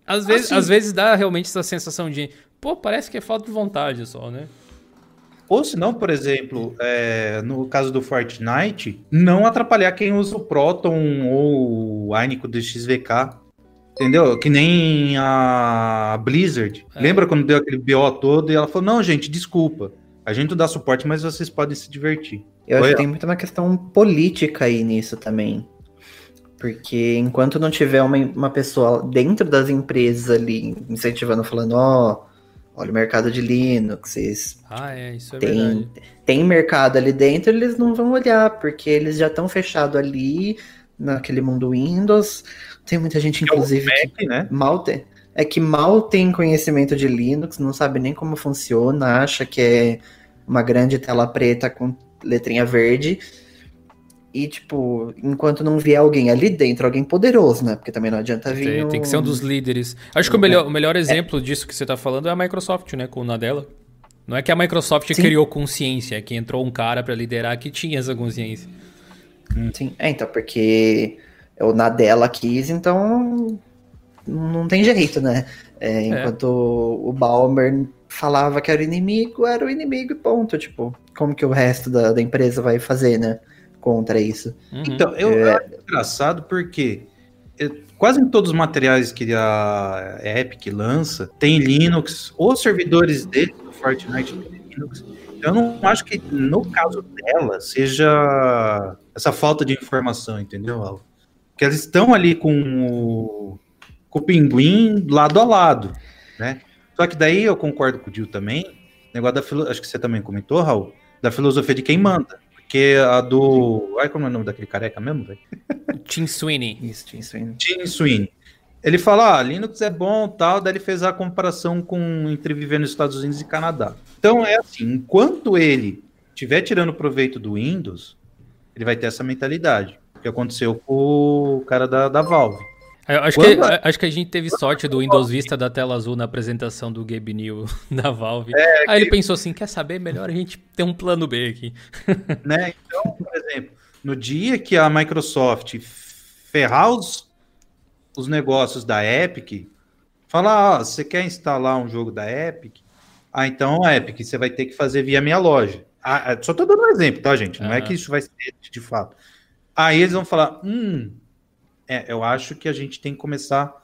às, vezes, assim, às vezes dá realmente essa sensação de, pô, parece que é falta de vontade só, né? Ou se não, por exemplo, é, no caso do Fortnite, não atrapalhar quem usa o Proton ou o Ainico do XVK. Entendeu? Que nem a Blizzard. É. Lembra quando deu aquele BO todo e ela falou: não, gente, desculpa. A gente não dá suporte, mas vocês podem se divertir. Eu Foi acho que tem muito uma questão política aí nisso também. Porque enquanto não tiver uma, uma pessoa dentro das empresas ali incentivando, falando, ó, oh, olha o mercado de Linux, vocês ah, é, isso é tem, verdade. tem mercado ali dentro, eles não vão olhar, porque eles já estão fechados ali naquele mundo Windows. Tem muita gente, inclusive, é Mac, que né? mal tem, é que mal tem conhecimento de Linux, não sabe nem como funciona, acha que é uma grande tela preta com letrinha verde. E, tipo, enquanto não vier alguém ali dentro, alguém poderoso, né? Porque também não adianta vir. Tem, um... tem que ser um dos líderes. Acho que o melhor, o melhor exemplo é. disso que você tá falando é a Microsoft, né? Com o Nadella. Não é que a Microsoft Sim. criou consciência, é que entrou um cara para liderar que tinha essa consciência. Sim, é, então, porque o Nadella quis, então não tem jeito, né? É, é. enquanto é. o Balmer falava que era o inimigo, era o inimigo e ponto. Tipo, como que o resto da, da empresa vai fazer, né? Contra isso. Uhum. Então, eu é... acho engraçado porque quase em todos os materiais que a Epic lança, tem Linux, os servidores dele do Fortnite tem Linux. Eu não acho que no caso dela seja essa falta de informação, entendeu, Al? Que elas estão ali com o, com o pinguim lado a lado, né? Só que daí eu concordo com o Dil também, negócio da filo... acho que você também comentou, Raul, da filosofia de quem manda. Porque a do. Ai, como é o nome daquele careca mesmo, velho? Tim Sweeney. Isso, Tim Sweeney. Tim Sweeney. Ele fala, ah, Linux é bom tal, daí ele fez a comparação com entre viver nos Estados Unidos e Canadá. Então é assim, enquanto ele estiver tirando proveito do Windows, ele vai ter essa mentalidade. Que aconteceu com o cara da, da Valve. Eu acho, que, acho que a gente teve sorte do Windows Vista da tela azul na apresentação do Gabe New da Valve. É, Aí ele pensou assim: quer saber? Melhor a gente ter um plano B aqui. Né? Então, por exemplo, no dia que a Microsoft ferrar os, os negócios da Epic, falar: ah, você quer instalar um jogo da Epic? Ah, então, Epic, você vai ter que fazer via minha loja. Ah, só tô dando um exemplo, tá, gente? Não é que isso vai ser de fato. Aí eles vão falar: hum é, eu acho que a gente tem que começar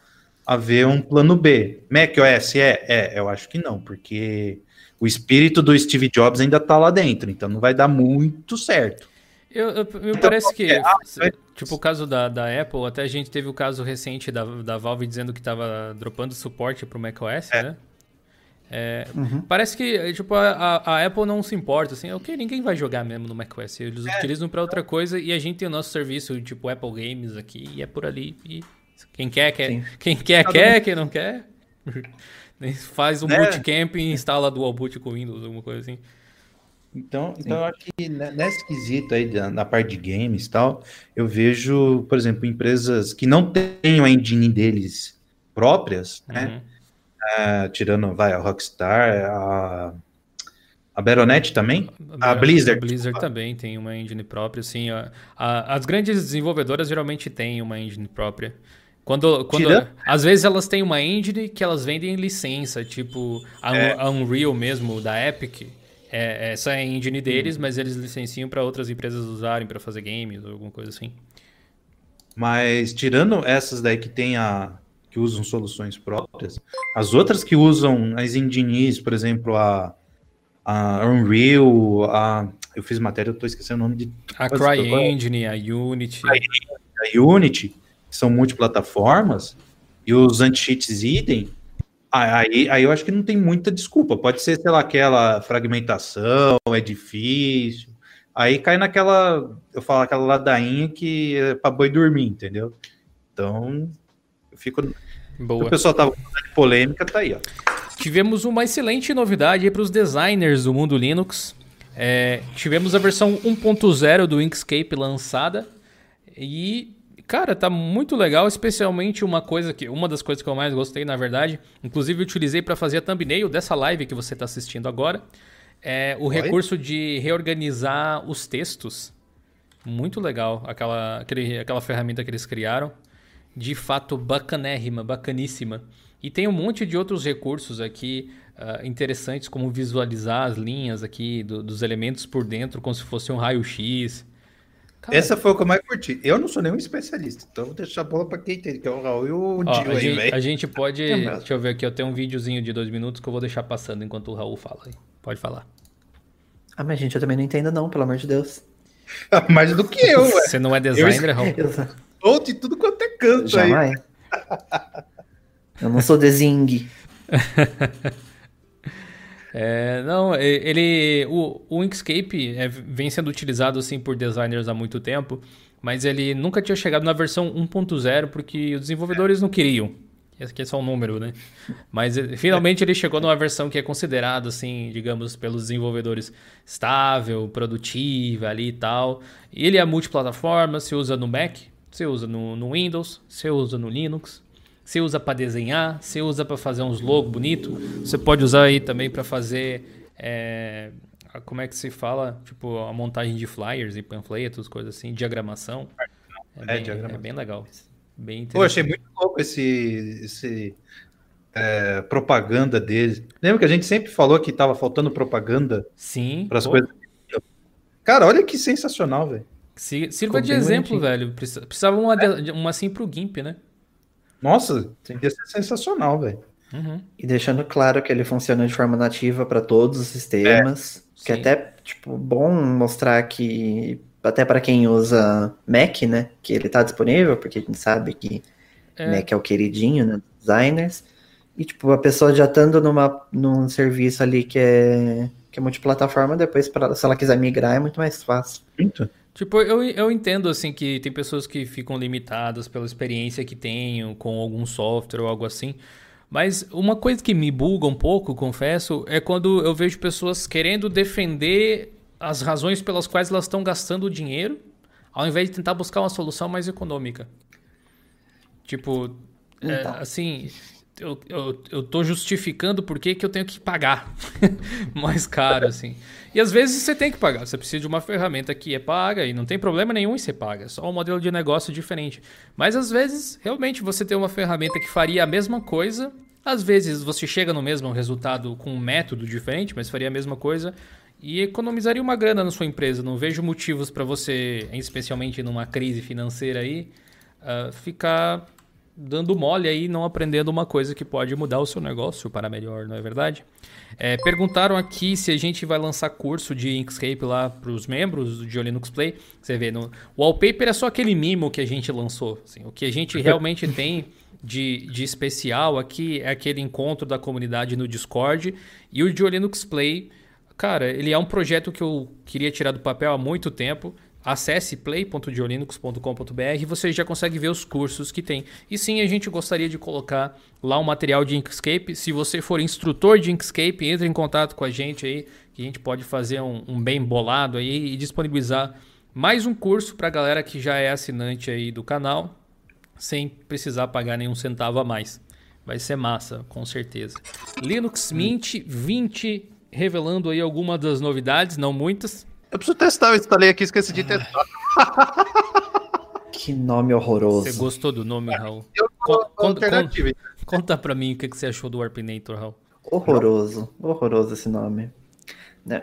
a ver um plano B. macOS é? É, eu acho que não, porque o espírito do Steve Jobs ainda tá lá dentro, então não vai dar muito certo. Eu, eu, me então, parece que, é, tipo, o caso da, da Apple, até a gente teve o caso recente da, da Valve dizendo que estava dropando suporte para o macOS, é. né? É, uhum. Parece que tipo, a, a, Apple não se importa, assim, ok, ninguém vai jogar mesmo no macOS. Eles é. utilizam para outra coisa e a gente tem o nosso serviço, tipo Apple Games aqui, e é por ali. E quem quer, quer. Quem quer, Cada quer, quem não quer. Faz um né? bootcamp e instala dual boot com Windows, alguma coisa assim. Então, então eu acho que nesse quesito aí, na parte de games e tal, eu vejo, por exemplo, empresas que não têm a engine deles próprias, né? Uhum é, tirando, vai, a Rockstar, a, a Baronet também? A, a Blizzard. A Blizzard também tem uma engine própria, sim. A, a, as grandes desenvolvedoras geralmente têm uma engine própria. Quando, quando às vezes elas têm uma engine que elas vendem em licença, tipo a, é. a Unreal mesmo da Epic. É, essa é a engine deles, hum. mas eles licenciam para outras empresas usarem para fazer games ou alguma coisa assim. Mas tirando essas daí que tem a, que usam soluções próprias, as outras que usam as engines, por exemplo, a, a Unreal, a, eu fiz matéria, eu estou esquecendo o nome de... A CryEngine, a Unity. A, Unity, que são multiplataformas, e os anti-cheats idem, aí, aí eu acho que não tem muita desculpa. Pode ser, sei lá, aquela fragmentação, é difícil, Aí cai naquela, eu falo aquela ladainha que é pra boi dormir, entendeu? Então, eu fico. Boa. O pessoal tava com polêmica, tá aí, ó. Tivemos uma excelente novidade para os designers do mundo Linux. É, tivemos a versão 1.0 do Inkscape lançada e cara, tá muito legal, especialmente uma coisa que uma das coisas que eu mais gostei, na verdade, inclusive utilizei para fazer a thumbnail dessa live que você está assistindo agora, é o Oi? recurso de reorganizar os textos. Muito legal aquela, aquele, aquela ferramenta que eles criaram. De fato, bacanérrima, bacaníssima. E tem um monte de outros recursos aqui uh, interessantes, como visualizar as linhas aqui do, dos elementos por dentro, como se fosse um raio-x. Essa foi o que eu mais curti. Eu não sou nenhum especialista, então vou deixar a bola para quem entende, que é o Raul e o Dio a, aí, gente, a gente pode. deixa eu ver aqui, eu tenho um videozinho de dois minutos que eu vou deixar passando enquanto o Raul fala. Pode falar. Ah, mas gente, eu também não entendo, não, pelo amor de Deus. Mais do que eu, ué. Você não é designer, Raul? Eu... de tudo quanto canto Jamais. aí. Eu não sou desing. é, não, ele. O, o Inkscape é, vem sendo utilizado assim por designers há muito tempo, mas ele nunca tinha chegado na versão 1.0 porque os desenvolvedores não queriam. Esse aqui é só um número, né? Mas finalmente ele chegou numa versão que é considerada, assim, digamos, pelos desenvolvedores estável, produtiva ali e tal. E ele é multiplataforma, você usa no Mac, você usa no, no Windows, você usa no Linux, você usa para desenhar, você usa para fazer uns logos bonitos, você pode usar aí também para fazer. É, como é que se fala? Tipo, a montagem de flyers e panfletos, coisas assim, diagramação. É, é, bem, diagramação. é bem legal. Bem Pô, achei muito louco esse, esse é, propaganda dele. Lembra que a gente sempre falou que tava faltando propaganda? Sim. Para as coisas. Cara, olha que sensacional, velho. Sirva de exemplo, velho. Precisava uma, uma assim pro GIMP, né? Nossa, ia ser sensacional, velho. Uhum. E deixando claro que ele funciona de forma nativa para todos os sistemas. É, que é até, tipo, bom mostrar que, até para quem usa Mac, né? Que ele tá disponível, porque a gente sabe que é. Mac é o queridinho, né? Designers. E, tipo, a pessoa já estando numa, num serviço ali que é, que é multiplataforma, depois, pra, se ela quiser migrar, é muito mais fácil. Muito. Tipo, eu, eu entendo, assim, que tem pessoas que ficam limitadas pela experiência que tenham com algum software ou algo assim. Mas uma coisa que me buga um pouco, confesso, é quando eu vejo pessoas querendo defender as razões pelas quais elas estão gastando dinheiro, ao invés de tentar buscar uma solução mais econômica. Tipo, é, então. é, assim, eu, eu, eu tô justificando por que, eu tenho que pagar mais caro, assim. E às vezes você tem que pagar. Você precisa de uma ferramenta que é paga e não tem problema nenhum em ser paga. É só um modelo de negócio diferente. Mas às vezes, realmente, você tem uma ferramenta que faria a mesma coisa. Às vezes você chega no mesmo resultado com um método diferente, mas faria a mesma coisa e economizaria uma grana na sua empresa. Não vejo motivos para você, especialmente numa crise financeira aí, uh, ficar dando mole aí, não aprendendo uma coisa que pode mudar o seu negócio para melhor, não é verdade? É, perguntaram aqui se a gente vai lançar curso de Inkscape lá para os membros do Linux Play. Você vê, no wallpaper é só aquele mimo que a gente lançou. Assim, o que a gente realmente tem de, de especial aqui é aquele encontro da comunidade no Discord. E o Linux Play, cara, ele é um projeto que eu queria tirar do papel há muito tempo. Acesse play.diolinux.com.br e você já consegue ver os cursos que tem. E sim, a gente gostaria de colocar lá um material de Inkscape. Se você for instrutor de Inkscape, entre em contato com a gente aí, que a gente pode fazer um, um bem bolado aí e disponibilizar mais um curso para a galera que já é assinante aí do canal, sem precisar pagar nenhum centavo a mais. Vai ser massa, com certeza. Linux Mint 20 revelando aí algumas das novidades, não muitas, eu preciso testar, eu instalei aqui, esqueci de testar. Que nome horroroso. Você gostou do nome, Raul? Eu conta, conta, conta pra mim o que você achou do Warpinator, Raul. Horroroso, horroroso esse nome.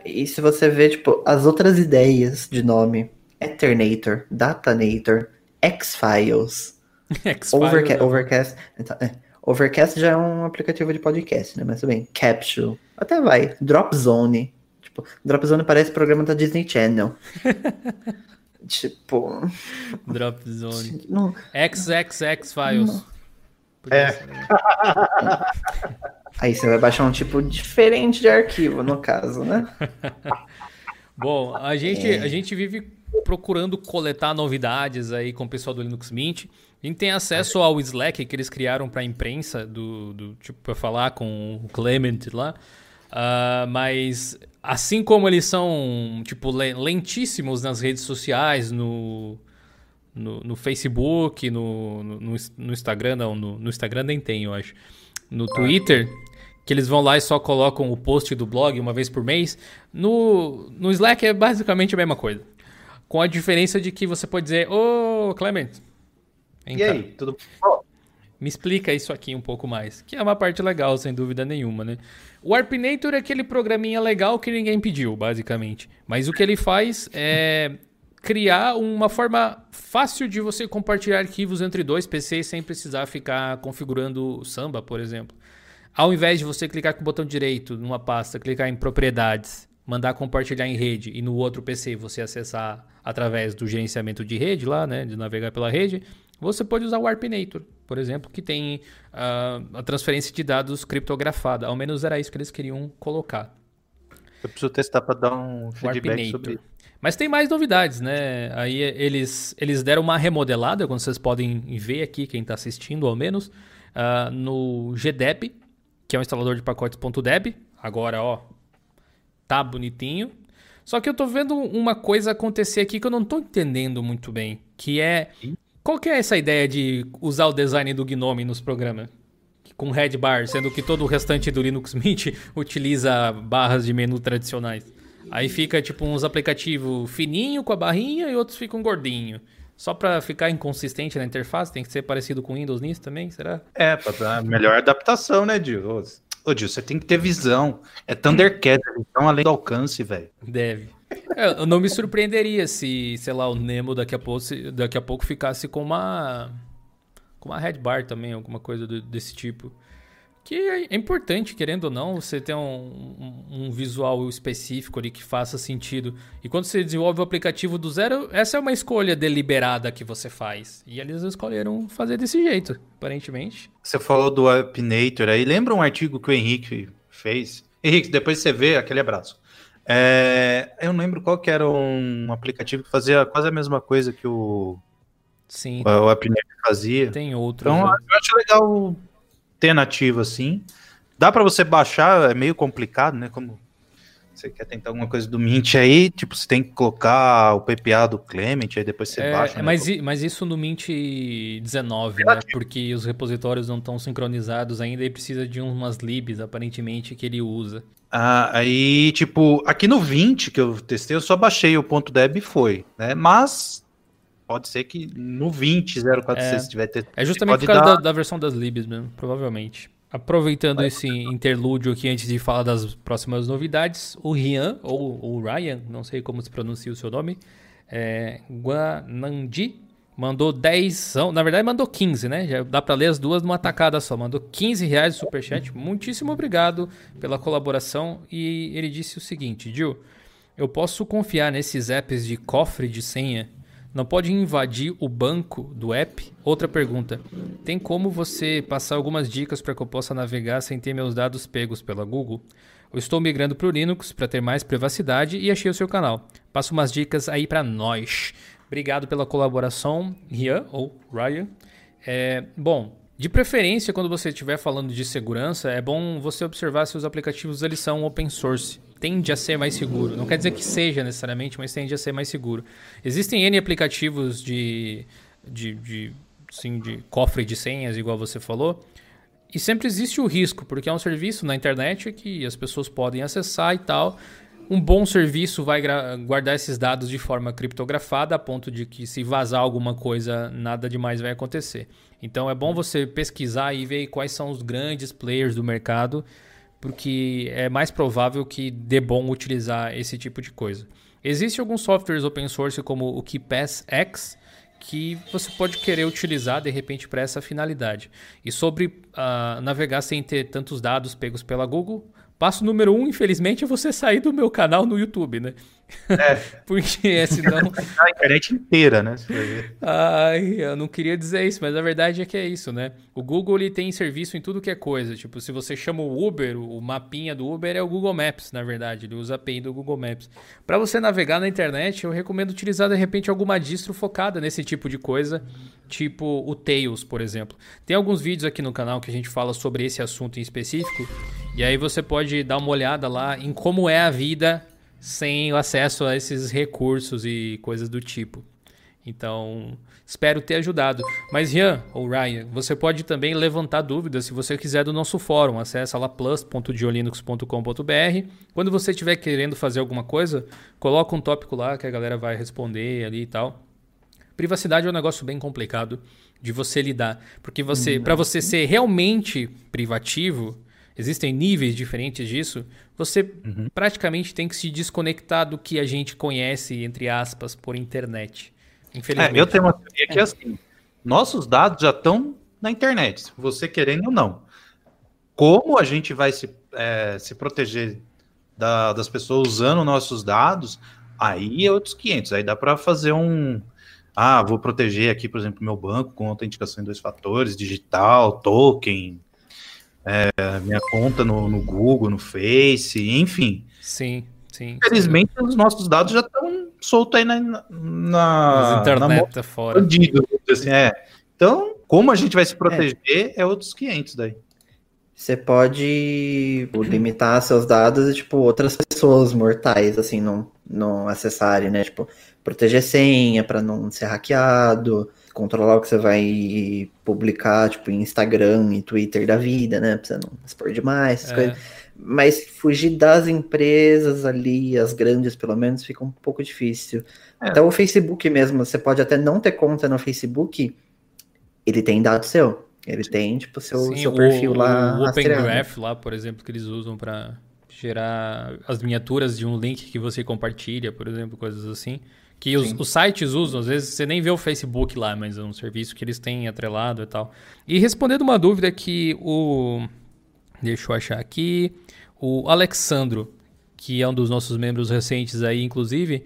E se você ver, tipo, as outras ideias de nome, Ethernator, Datanator, X-Files, Overca Overcast, então, é, Overcast já é um aplicativo de podcast, né? Mas tudo bem. Capsule, até vai. Drop Zone, Tipo, Drop Zone parece programa da Disney Channel. tipo. Drop Zone. Não... XXX Files. É. Aí você vai baixar um tipo diferente de arquivo, no caso, né? Bom, a gente, a gente vive procurando coletar novidades aí com o pessoal do Linux Mint. A gente tem acesso ao Slack que eles criaram para a imprensa, do, do tipo para falar com o Clement lá. Uh, mas assim como eles são tipo lentíssimos nas redes sociais, no, no, no Facebook, no, no, no, Instagram, não, no, no Instagram nem tem, eu acho. No Twitter, que eles vão lá e só colocam o post do blog uma vez por mês. No, no Slack é basicamente a mesma coisa. Com a diferença de que você pode dizer, ô Clement. E aí, tudo bom? Me explica isso aqui um pouco mais. Que é uma parte legal, sem dúvida nenhuma, né? O Arpinator é aquele programinha legal que ninguém pediu, basicamente. Mas o que ele faz é criar uma forma fácil de você compartilhar arquivos entre dois PCs sem precisar ficar configurando Samba, por exemplo. Ao invés de você clicar com o botão direito numa pasta, clicar em propriedades, mandar compartilhar em rede e no outro PC você acessar através do gerenciamento de rede lá, né, de navegar pela rede, você pode usar o Arpinator, por exemplo, que tem uh, a transferência de dados criptografada. Ao menos era isso que eles queriam colocar. Eu preciso testar para dar um feedback sobre Mas tem mais novidades, né? Aí eles, eles deram uma remodelada, como vocês podem ver aqui, quem está assistindo ao menos, uh, no GDEP, que é um instalador de pacotes .deb. Agora, ó, tá bonitinho. Só que eu tô vendo uma coisa acontecer aqui que eu não tô entendendo muito bem, que é qual que é essa ideia de usar o design do Gnome nos programas? Com red bar, sendo que todo o restante do Linux Mint utiliza barras de menu tradicionais. Aí fica tipo uns aplicativos fininho com a barrinha e outros ficam gordinho. Só para ficar inconsistente na interface, tem que ser parecido com Windows nisso também, será? É, para dar melhor adaptação, né, Dio? Ô, Dio, você tem que ter visão. É Thundercat, então além do alcance, velho. Deve. É, eu não me surpreenderia se, sei lá, o Nemo daqui a pouco, daqui a pouco ficasse com uma com uma red bar também, alguma coisa do, desse tipo. Que é importante, querendo ou não, você ter um, um, um, visual específico ali que faça sentido. E quando você desenvolve o aplicativo do zero, essa é uma escolha deliberada que você faz. E eles escolheram fazer desse jeito, aparentemente. Você falou do Appinator aí. Lembra um artigo que o Henrique fez? Henrique, depois você vê, aquele abraço. É, eu não lembro qual que era um aplicativo que fazia quase a mesma coisa que o, Sim. o, o Appinator fazia. Tem outro. Então, né? eu acho legal ter nativo assim. Dá para você baixar, é meio complicado, né? Como você quer tentar alguma coisa do Mint aí, tipo, você tem que colocar o PPA do Clement, aí depois você é, baixa. Né? Mas, mas isso no Mint 19, né? Porque os repositórios não estão sincronizados ainda e precisa de umas libs, aparentemente, que ele usa. Ah, aí, tipo, aqui no 20 que eu testei, eu só baixei o ponto .deb e foi, né? Mas pode ser que no 20 046 é, se tiver É justamente por causa dar... da, da, versão das libs mesmo, provavelmente. Aproveitando Vai. esse interlúdio aqui antes de falar das próximas novidades, o Rian, ou o Ryan, não sei como se pronuncia o seu nome, é, Guanandi, mandou 10, na verdade mandou 15, né? Já dá para ler as duas numa tacada só. Mandou 15 reais de superchat. Muitíssimo obrigado pela colaboração. E ele disse o seguinte, Gil, eu posso confiar nesses apps de cofre de senha não pode invadir o banco do app? Outra pergunta: tem como você passar algumas dicas para que eu possa navegar sem ter meus dados pegos pela Google? Eu estou migrando para o Linux para ter mais privacidade e achei o seu canal. Passa umas dicas aí para nós. Obrigado pela colaboração, Rian ou Ryan. É, bom, de preferência, quando você estiver falando de segurança, é bom você observar se os aplicativos eles são open source tende a ser mais seguro. Não quer dizer que seja necessariamente, mas tende a ser mais seguro. Existem N aplicativos de, de, de, assim, de cofre de senhas, igual você falou, e sempre existe o risco, porque é um serviço na internet que as pessoas podem acessar e tal. Um bom serviço vai guardar esses dados de forma criptografada, a ponto de que se vazar alguma coisa, nada demais vai acontecer. Então é bom você pesquisar e ver quais são os grandes players do mercado porque é mais provável que dê bom utilizar esse tipo de coisa. Existem alguns softwares open source como o KeePass X que você pode querer utilizar de repente para essa finalidade. E sobre uh, navegar sem ter tantos dados pegos pela Google, Passo número um, infelizmente, é você sair do meu canal no YouTube, né? É. Porque é, senão. A internet inteira, né? Ai, eu não queria dizer isso, mas a verdade é que é isso, né? O Google ele tem serviço em tudo que é coisa. Tipo, se você chama o Uber, o mapinha do Uber é o Google Maps, na verdade. Ele usa a API do Google Maps. Para você navegar na internet, eu recomendo utilizar de repente alguma distro focada nesse tipo de coisa, tipo o Tails, por exemplo. Tem alguns vídeos aqui no canal que a gente fala sobre esse assunto em específico. E aí você pode dar uma olhada lá em como é a vida sem o acesso a esses recursos e coisas do tipo. Então, espero ter ajudado. Mas, Ian ou Ryan, você pode também levantar dúvidas se você quiser do nosso fórum. Acesse lá plus.diolinux.com.br. Quando você estiver querendo fazer alguma coisa, coloca um tópico lá que a galera vai responder ali e tal. Privacidade é um negócio bem complicado de você lidar, porque você, para você ser realmente privativo, existem níveis diferentes disso, você uhum. praticamente tem que se desconectar do que a gente conhece, entre aspas, por internet. Infelizmente. É, eu tenho uma teoria que é assim: nossos dados já estão na internet, você querendo ou não. Como a gente vai se, é, se proteger da, das pessoas usando nossos dados, aí é outros 500. Aí dá para fazer um. Ah, vou proteger aqui, por exemplo, meu banco com autenticação em dois fatores, digital, token, é, minha conta no, no, Google, no Face, enfim. Sim, sim. Infelizmente, sim. os nossos dados já estão soltos aí na, na, internet na fora. Bandido, assim, é. Então, como a gente vai se proteger é, é outros 500 daí. Você pode limitar seus dados e, tipo, outras pessoas mortais, assim, não, não acessarem, né? Tipo, proteger senha para não ser hackeado, controlar o que você vai publicar, tipo, em Instagram e Twitter da vida, né? Pra você não expor demais, essas é. coisas. Mas fugir das empresas ali, as grandes pelo menos, fica um pouco difícil. É. Até o Facebook mesmo, você pode até não ter conta no Facebook, ele tem dado seu. Ele tem, tipo, seu, Sim, seu perfil o, lá. O Open Graph lá, por exemplo, que eles usam para gerar as miniaturas de um link que você compartilha, por exemplo, coisas assim. Que os, os, sites usam, às vezes você nem vê o Facebook lá, mas é um serviço que eles têm atrelado e tal. E respondendo uma dúvida que o. Deixa eu achar aqui. O Alexandro, que é um dos nossos membros recentes aí, inclusive,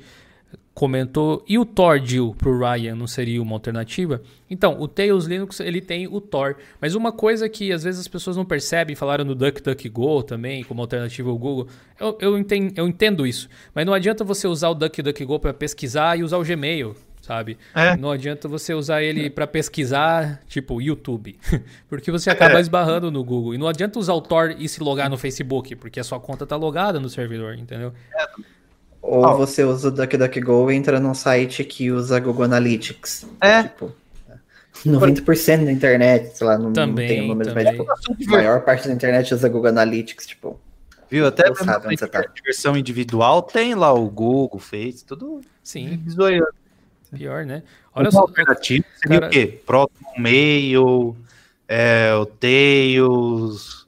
comentou, e o Tor Deal para o Ryan não seria uma alternativa? Então, o Tails Linux ele tem o Tor, mas uma coisa que às vezes as pessoas não percebem, falaram no DuckDuckGo também, como alternativa ao Google, eu, eu, entendo, eu entendo isso, mas não adianta você usar o DuckDuckGo para pesquisar e usar o Gmail, sabe? É. Não adianta você usar ele para pesquisar, tipo, YouTube, porque você acaba é. esbarrando no Google. E não adianta usar o Tor e se logar no Facebook, porque a sua conta tá logada no servidor, entendeu? É. Ou oh. você usa o DuckDuckGo e entra num site que usa Google Analytics. É. Tipo, 90% da internet, sei lá, não, também, não tem um número, mas tipo, a maior parte da internet usa Google Analytics, tipo. Viu? Até sabe onde você tá. versão individual tem lá o Google, Face, tudo. Sim. Zoiando. Pior, né? Olha só. alternativo seria cara... o quê? Proton Mail, é, o Tails,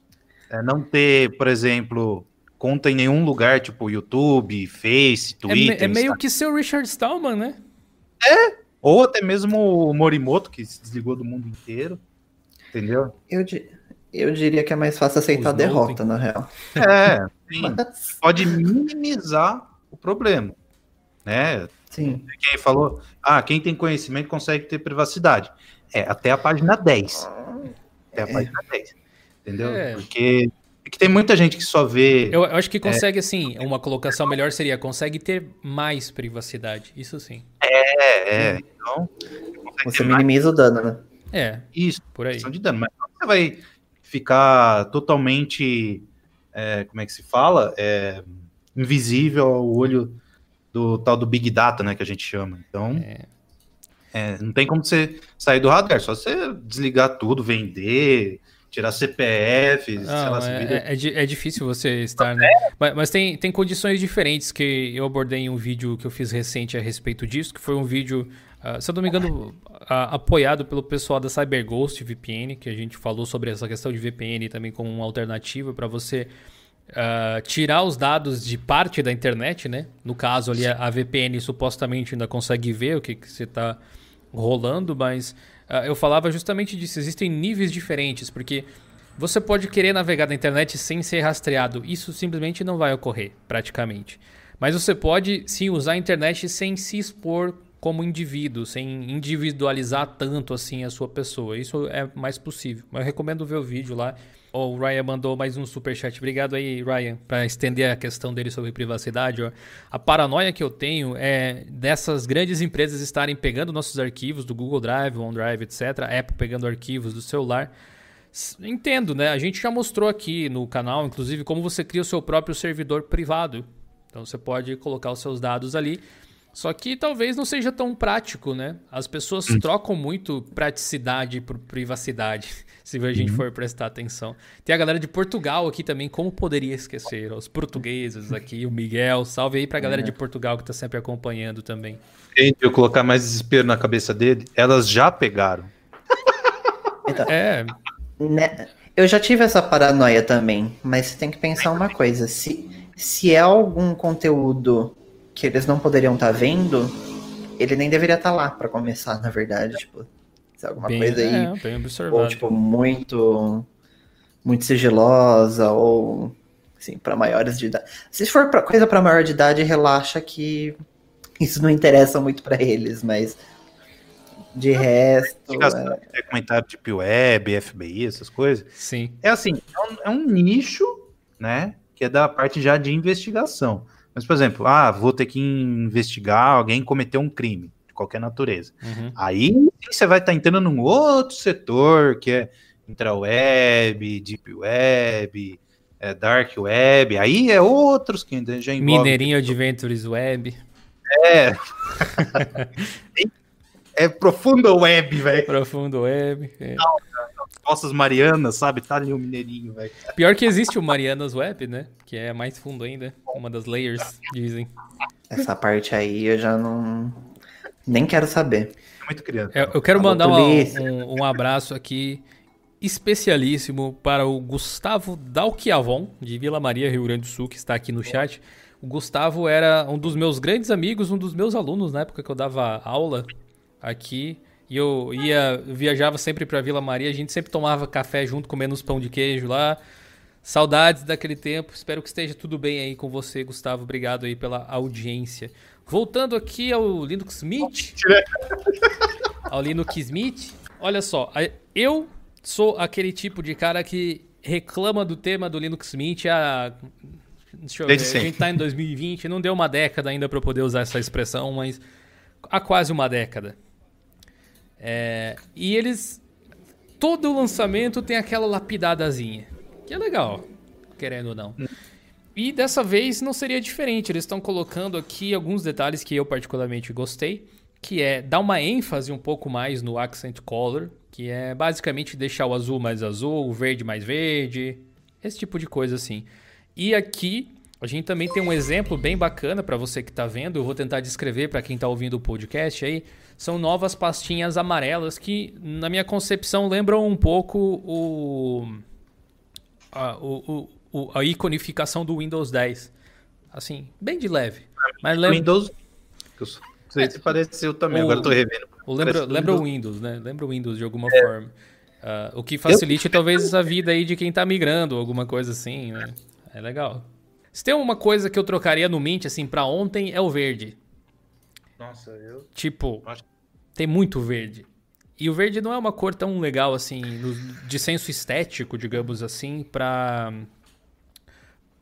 é, não ter, por exemplo, conta em nenhum lugar, tipo YouTube, Face, é Twitter. É, é meio que seu Richard Stallman, né? É, ou até mesmo o Morimoto, que se desligou do mundo inteiro. Entendeu? Eu, eu diria que é mais fácil aceitar a derrota, na real. É, sim. Mas... pode minimizar o problema. Né? Sim. Quem falou, ah, quem tem conhecimento consegue ter privacidade. É, até a página 10. Até a é. página 10. Entendeu? É. Porque que tem muita gente que só vê. Eu, eu acho que consegue, é, assim, uma colocação melhor seria: consegue ter mais privacidade. Isso sim. É, é. Então. Você minimiza mais... o dano, né? É. Isso, por aí. de dano. Mas você vai ficar totalmente. É, como é que se fala? É, invisível ao olho do tal do Big Data, né? Que a gente chama. Então. É. É, não tem como você sair do radar, só você desligar tudo, vender, tirar CPF, Não, lá, é, é, é, difícil você estar, né? Mas, mas, tem, tem condições diferentes que eu abordei em um vídeo que eu fiz recente a respeito disso, que foi um vídeo, uh, se eu não me engano, apoiado pelo pessoal da CyberGhost VPN, que a gente falou sobre essa questão de VPN também como uma alternativa para você uh, tirar os dados de parte da internet, né? No caso ali, a, a VPN supostamente ainda consegue ver o que, que você está rolando, mas uh, eu falava justamente disso. Existem níveis diferentes, porque Você pode querer navegar na internet sem ser rastreado. Isso simplesmente não vai ocorrer, praticamente. Mas você pode sim usar a internet sem se expor como indivíduo, sem individualizar tanto assim a sua pessoa. Isso é mais possível. Eu recomendo ver o vídeo lá. Oh, o Ryan mandou mais um super chat. Obrigado aí, Ryan, para estender a questão dele sobre privacidade. A paranoia que eu tenho é dessas grandes empresas estarem pegando nossos arquivos do Google Drive, OneDrive, etc. Apple pegando arquivos do celular. Entendo, né? A gente já mostrou aqui no canal, inclusive, como você cria o seu próprio servidor privado. Então você pode colocar os seus dados ali. Só que talvez não seja tão prático, né? As pessoas hum. trocam muito praticidade por privacidade, se a gente uhum. for prestar atenção. Tem a galera de Portugal aqui também, como poderia esquecer? Os portugueses aqui, o Miguel. Salve aí pra galera é. de Portugal que tá sempre acompanhando também. Quem eu colocar mais desespero na cabeça dele, elas já pegaram. Então, é. Né, eu já tive essa paranoia também, mas você tem que pensar uma coisa. Se, se é algum conteúdo que eles não poderiam estar tá vendo, ele nem deveria estar tá lá para começar, na verdade, tipo, se é alguma bem, coisa aí, é, bem ou tipo muito muito sigilosa ou assim, para maiores de idade. Se for pra, coisa para maior de idade, relaxa que isso não interessa muito para eles, mas de resto. É... é comentário tipo web, FBI, essas coisas. Sim. É assim, é um, é um, nicho, né? Que é da parte já de investigação. Mas, por exemplo, ah, vou ter que investigar alguém cometeu um crime de qualquer natureza. Uhum. Aí você vai estar tá entrando num outro setor que é intraweb, deep web, é dark web. Aí é outros que já envolvem. Mineirinho Adventures Web. É. é profundo web, velho. Profundo web. É. Nossas Marianas, sabe? Tá ali o Mineirinho, velho. Pior que existe o Marianas Web, né? Que é mais fundo ainda. Uma das layers, dizem. Essa parte aí eu já não. Nem quero saber. É muito criança. Eu, eu quero mandar um, um abraço aqui especialíssimo para o Gustavo Dalquiavon, de Vila Maria, Rio Grande do Sul, que está aqui no chat. O Gustavo era um dos meus grandes amigos, um dos meus alunos na época que eu dava aula aqui. E eu ia, viajava sempre para Vila Maria, a gente sempre tomava café junto, comendo uns pão de queijo lá. Saudades daquele tempo. Espero que esteja tudo bem aí com você, Gustavo. Obrigado aí pela audiência. Voltando aqui ao Linux Mint. ao Linux Mint. Olha só, eu sou aquele tipo de cara que reclama do tema do Linux Mint há Deixa eu ver. A gente tá em 2020, não deu uma década ainda para poder usar essa expressão, mas há quase uma década. É, e eles. Todo lançamento tem aquela lapidadazinha. Que é legal, querendo ou não. E dessa vez não seria diferente. Eles estão colocando aqui alguns detalhes que eu particularmente gostei. Que é dar uma ênfase um pouco mais no accent color. Que é basicamente deixar o azul mais azul, o verde mais verde. Esse tipo de coisa assim. E aqui a gente também tem um exemplo bem bacana para você que está vendo. Eu vou tentar descrever para quem está ouvindo o podcast aí são novas pastinhas amarelas que, na minha concepção, lembram um pouco o, a, o, o, a iconificação do Windows 10. Assim, bem de leve. Mas lembra... Windows. Não sei se pareceu também, o, agora estou revendo. O lembra, lembra o Windows, né? Lembra o Windows de alguma é. forma. Uh, o que facilite Eu... talvez a vida aí de quem está migrando, alguma coisa assim, né? É legal. Se tem uma coisa que eu trocaria no Mint, assim, para ontem, é o verde. Nossa, eu. Tipo, tem muito verde. E o verde não é uma cor tão legal assim, de senso estético, digamos assim, para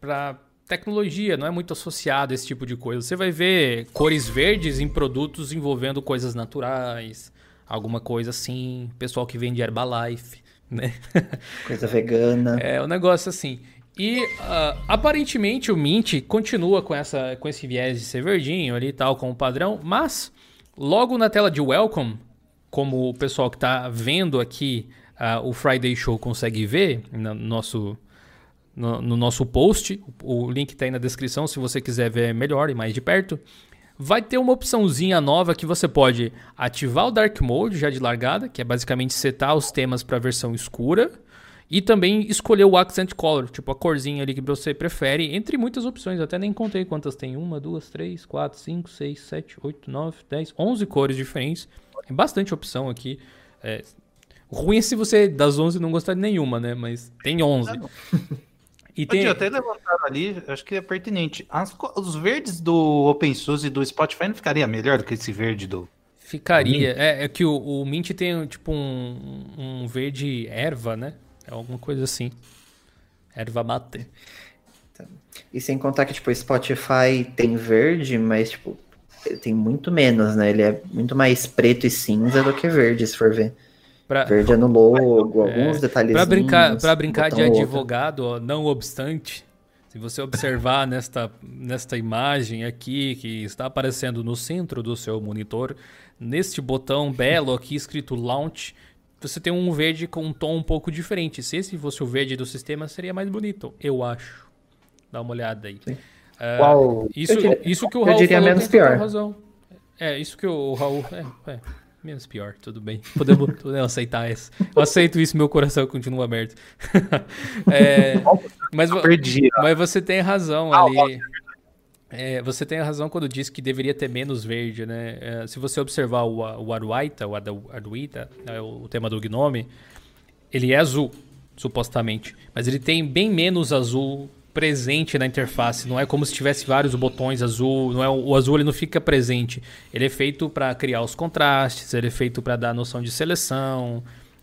para tecnologia, não é muito associado a esse tipo de coisa. Você vai ver cores verdes em produtos envolvendo coisas naturais, alguma coisa assim, pessoal que vende Herbalife, né? Coisa vegana. É, um negócio assim. E uh, aparentemente o Mint continua com, essa, com esse viés de ser verdinho ali e tal, como padrão, mas Logo na tela de Welcome, como o pessoal que está vendo aqui uh, o Friday Show consegue ver no nosso, no, no nosso post, o link está aí na descrição se você quiser ver melhor e mais de perto. Vai ter uma opçãozinha nova que você pode ativar o Dark Mode já de largada, que é basicamente setar os temas para a versão escura e também escolher o accent color, tipo a corzinha ali que você prefere, entre muitas opções. Até nem contei quantas tem. Uma, duas, três, quatro, cinco, seis, sete, oito, nove, dez, onze cores diferentes. Tem bastante opção aqui. É, ruim é se você das 11 não gostar de nenhuma, né? Mas tem 11. E tem... até levantaram ali, acho que é pertinente. As, os verdes do OpenSUSE e do Spotify não ficaria melhor do que esse verde do. Ficaria. É, é, que o, o, Mint tem tipo um, um verde erva, né? É alguma coisa assim. Erva mate. E sem contar que, tipo, o Spotify tem verde, mas, tipo, tem muito menos, né? Ele é muito mais preto e cinza do que verde, se for ver. Pra... Verde é no logo, é, alguns detalhes. Para brincar, pra brincar de advogado, ó, não obstante, se você observar nesta, nesta imagem aqui que está aparecendo no centro do seu monitor, neste botão belo aqui escrito Launch, você tem um verde com um tom um pouco diferente. Se esse fosse o verde do sistema, seria mais bonito, eu acho. Dá uma olhada aí. Uh, Qual? Isso, diria, isso que o Raul eu diria menos pior. Razão. É, isso que o Raul. É, é, menos pior, tudo bem. Podemos, podemos aceitar isso. Eu aceito isso, meu coração continua aberto. é, mas, mas você tem razão ah, ali. É, você tem razão quando diz que deveria ter menos verde, né? É, se você observar o, o Aruaita, o Aruita, é o tema do Gnome, ele é azul, supostamente. Mas ele tem bem menos azul presente na interface. Não é como se tivesse vários botões azul. Não é o azul ele não fica presente. Ele é feito para criar os contrastes. Ele é feito para dar noção de seleção.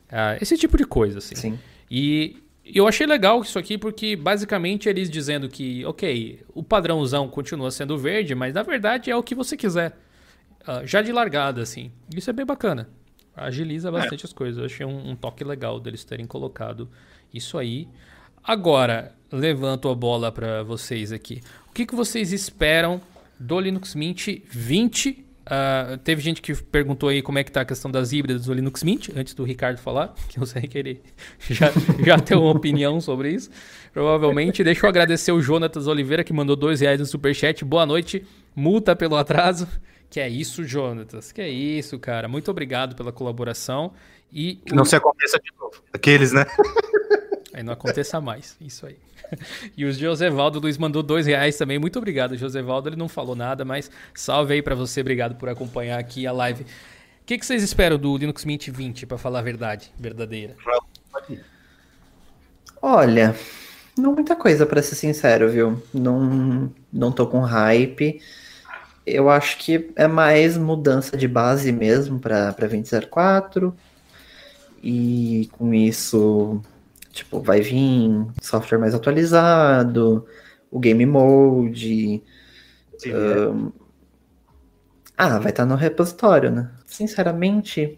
Uh, esse tipo de coisa, assim. Sim. E eu achei legal isso aqui porque basicamente eles dizendo que, ok, o padrãozão continua sendo verde, mas na verdade é o que você quiser. Uh, já de largada, assim. Isso é bem bacana. Agiliza bastante é. as coisas. Eu achei um, um toque legal deles terem colocado isso aí. Agora, levanto a bola para vocês aqui. O que, que vocês esperam do Linux Mint 20? Uh, teve gente que perguntou aí como é que tá a questão das híbridas do Linux Mint, antes do Ricardo falar, que eu sei que ele já, já tem uma opinião sobre isso, provavelmente. Deixa eu agradecer o Jonatas Oliveira, que mandou dois reais no superchat. Boa noite, multa pelo atraso. Que é isso, Jonatas? Que é isso, cara. Muito obrigado pela colaboração. E que não o... se aconteça de novo. Aqueles, né? Aí não aconteça mais. Isso aí. E o Josevaldo Luiz mandou dois reais também. Muito obrigado, Josevaldo. Ele não falou nada, mas salve aí para você. Obrigado por acompanhar aqui a live. O que, que vocês esperam do Linux Mint 20, para falar a verdade, verdadeira? Olha, não muita coisa, para ser sincero, viu? Não, não tô com hype. Eu acho que é mais mudança de base mesmo para 2004. E com isso Tipo, vai vir software mais atualizado, o game mode. Um... Ah, vai estar tá no repositório, né? Sinceramente,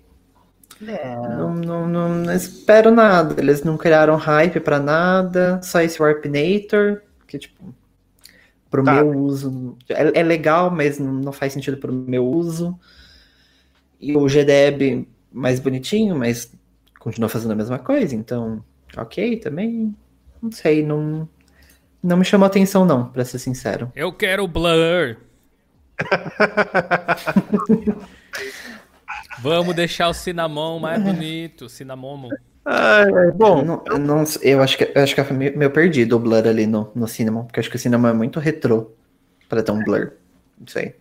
é. não, não, não, espero nada. Eles não criaram hype para nada, só esse Warpinator, que tipo, pro tá. meu uso. É, é, legal, mas não faz sentido pro meu uso. E o GDEB mais bonitinho, mas continua fazendo a mesma coisa, então ok também. Não sei, não, não me chamou atenção, não, pra ser sincero. Eu quero Blur. Vamos deixar o Cinnamon mais bonito. Cinnamon. É, bom, não, não, eu acho que eu acho que é meio perdido o blur ali no, no Cinnamon, porque acho que o Cinnamon é muito retrô para ter um blur. Não sei.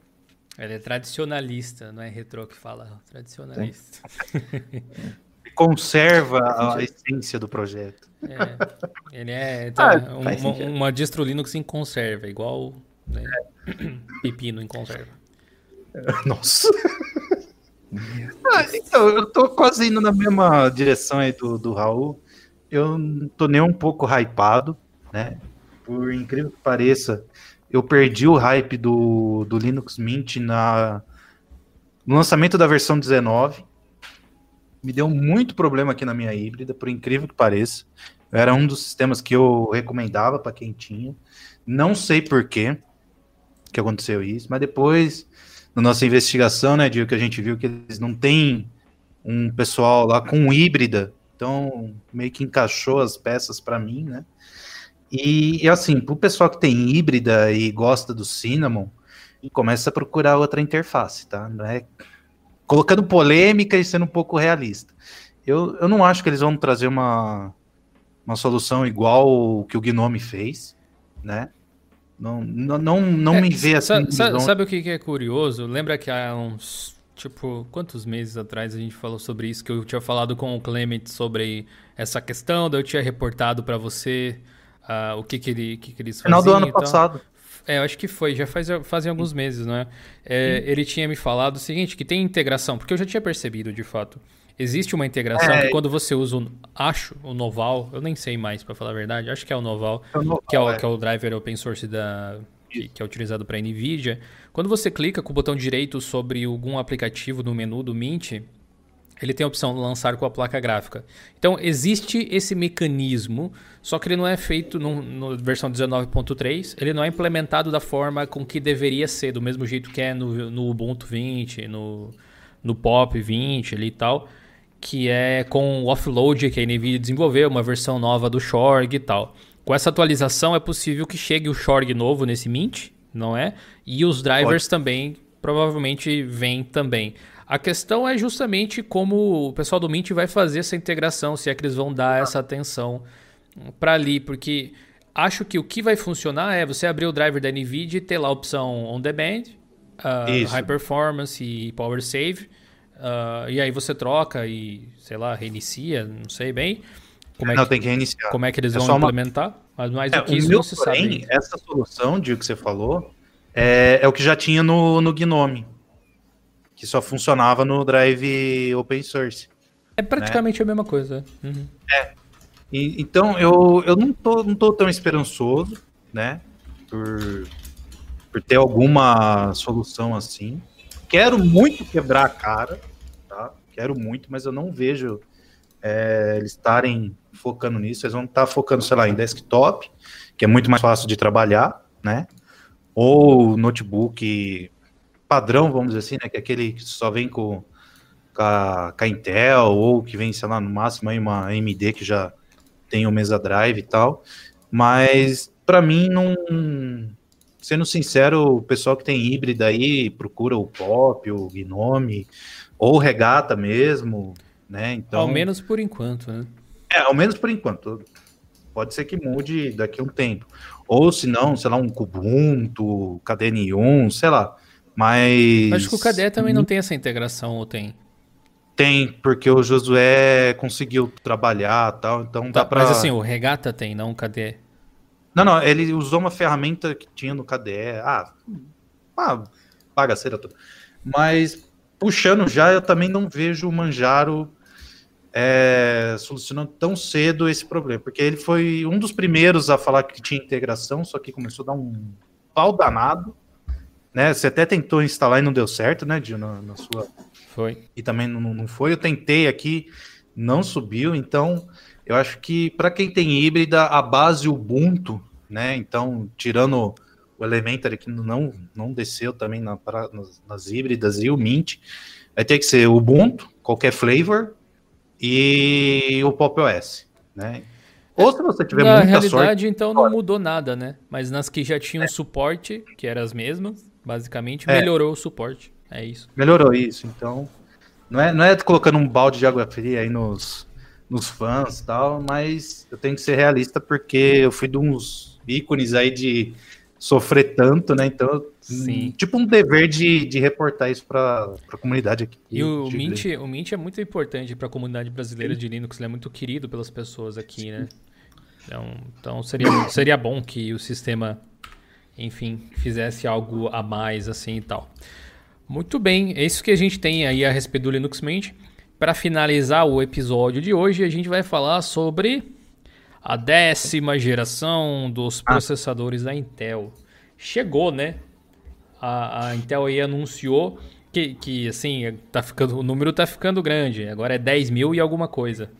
Ele é tradicionalista, não é retrô que fala, tradicionalista. conserva a essência do projeto. É, ele é tá, ah, uma, uma, distro Linux em conserva, igual né, pepino em conserva. Nossa. ah, então, eu tô quase indo na mesma direção aí do, do Raul. Eu não tô nem um pouco hypado, né? Por incrível que pareça, eu perdi o hype do, do Linux Mint na, no lançamento da versão 19 me deu muito problema aqui na minha híbrida, por incrível que pareça. Era um dos sistemas que eu recomendava para quem tinha. Não sei por quê que aconteceu isso, mas depois, na nossa investigação, né, Dio, que a gente viu que eles não têm um pessoal lá com híbrida, então meio que encaixou as peças para mim, né? E, e assim, para o pessoal que tem híbrida e gosta do Cinnamon, começa a procurar outra interface, tá? Não é colocando polêmica e sendo um pouco realista. Eu, eu não acho que eles vão trazer uma, uma solução igual o que o Gnome fez, né? Não, não, não, não é, me vê assim. Sabe, sabe o que é curioso? Lembra que há uns tipo, quantos meses atrás a gente falou sobre isso? Que eu tinha falado com o Clement sobre essa questão, daí eu tinha reportado para você uh, o que, que, ele, que, que eles faziam. Final do ano então. passado. É, eu acho que foi, já faz, fazem alguns meses, não é? é ele tinha me falado o seguinte, que tem integração, porque eu já tinha percebido, de fato. Existe uma integração é, que quando você usa, o, acho, o Noval, eu nem sei mais, para falar a verdade, acho que é o Noval, é o Noval que, é o, é. que é o driver open source da, que, que, é utilizado para NVIDIA. Quando você clica com o botão direito sobre algum aplicativo no menu do Mint, ele tem a opção de lançar com a placa gráfica. Então, existe esse mecanismo, só que ele não é feito na versão 19.3, ele não é implementado da forma com que deveria ser, do mesmo jeito que é no, no Ubuntu 20, no, no Pop 20 ali e tal, que é com o offload que a NVIDIA desenvolveu, uma versão nova do Shorg e tal. Com essa atualização é possível que chegue o Shorg novo nesse Mint, não é? E os drivers Pode. também provavelmente vêm também. A questão é justamente como o pessoal do Mint vai fazer essa integração, se é que eles vão dar essa atenção para ali, porque acho que o que vai funcionar é você abrir o driver da NVIDIA e ter lá a opção on demand, uh, high performance e power save, uh, e aí você troca e, sei lá, reinicia, não sei bem. Como é não, que, tem que reiniciar. Como é que eles é vão implementar? Uma... Mas mais é, do que isso não se porém, sabe. Essa solução, de que você falou, é, é o que já tinha no, no Gnome que só funcionava no drive open source. É praticamente né? a mesma coisa. Uhum. É. E, então eu, eu não, tô, não tô tão esperançoso, né? Por, por ter alguma solução assim. Quero muito quebrar a cara, tá? Quero muito, mas eu não vejo é, eles estarem focando nisso. Eles vão estar tá focando, sei lá, em desktop, que é muito mais fácil de trabalhar, né? Ou notebook padrão, vamos dizer assim, né? Que é aquele que só vem com, com, a, com a Intel, ou que vem, sei lá, no máximo aí uma AMD que já tem o Mesa Drive e tal. Mas, para mim, não. Sendo sincero, o pessoal que tem híbrida aí procura o Pop, o Gnome, ou o Regata mesmo, né? Então, ao menos por enquanto, né? É, ao menos por enquanto. Pode ser que mude daqui a um tempo. Ou se não, sei lá, um Kubuntu, KDN1, sei lá. Mas. Acho que o KDE também não tem essa integração, ou tem? Tem, porque o Josué conseguiu trabalhar tal, então tá, dá pra... Mas assim, o Regata tem, não o KDE. Não, não, ele usou uma ferramenta que tinha no KDE. Ah, ah bagaceira toda. Mas, puxando já, eu também não vejo o Manjaro é, solucionando tão cedo esse problema, porque ele foi um dos primeiros a falar que tinha integração, só que começou a dar um pau danado né? Você até tentou instalar e não deu certo, né, Dio, na, na sua. Foi. E também não, não foi. Eu tentei aqui, não subiu. Então, eu acho que para quem tem híbrida, a base Ubuntu, né? Então, tirando o Elementary que não, não desceu também na, pra, nas, nas, híbridas e o Mint, vai ter que ser Ubuntu, qualquer flavor, e o Pop OS, né? Ou se você tiver Na muita realidade, sorte, então não mudou nada, né? Mas nas que já tinham é. suporte, que eram as mesmas, Basicamente, é. melhorou o suporte. É isso. Melhorou isso. Então, não é, não é colocando um balde de água fria aí nos, nos fãs e tal, mas eu tenho que ser realista porque eu fui de uns ícones aí de sofrer tanto, né? Então, Sim. tipo um dever de, de reportar isso para a comunidade aqui. E o Mint, o Mint é muito importante para a comunidade brasileira Sim. de Linux, ele é muito querido pelas pessoas aqui, né? Então, então seria, seria bom que o sistema enfim, fizesse algo a mais assim e tal. Muito bem, é isso que a gente tem aí a respeito do Linux Mint. Para finalizar o episódio de hoje, a gente vai falar sobre a décima geração dos ah. processadores da Intel. Chegou, né? A, a Intel aí anunciou que, que assim, tá ficando, o número tá ficando grande. Agora é 10 mil e alguma coisa.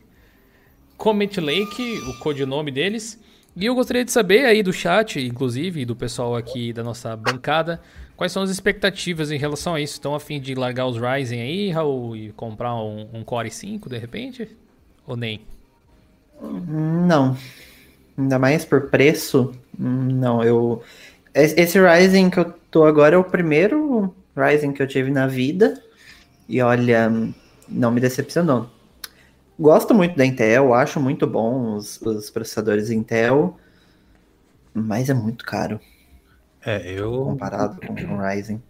Comet Lake, o codinome deles, e eu gostaria de saber aí do chat, inclusive, do pessoal aqui da nossa bancada, quais são as expectativas em relação a isso? Estão a fim de largar os Ryzen aí, Raul, e comprar um, um Core 5 de repente? Ou nem? Não. Ainda mais por preço, não. Eu esse Ryzen que eu tô agora é o primeiro Ryzen que eu tive na vida. E olha, não me decepcionou. Gosto muito da Intel, acho muito bom os, os processadores Intel, mas é muito caro. É, eu. Comparado com o Ryzen.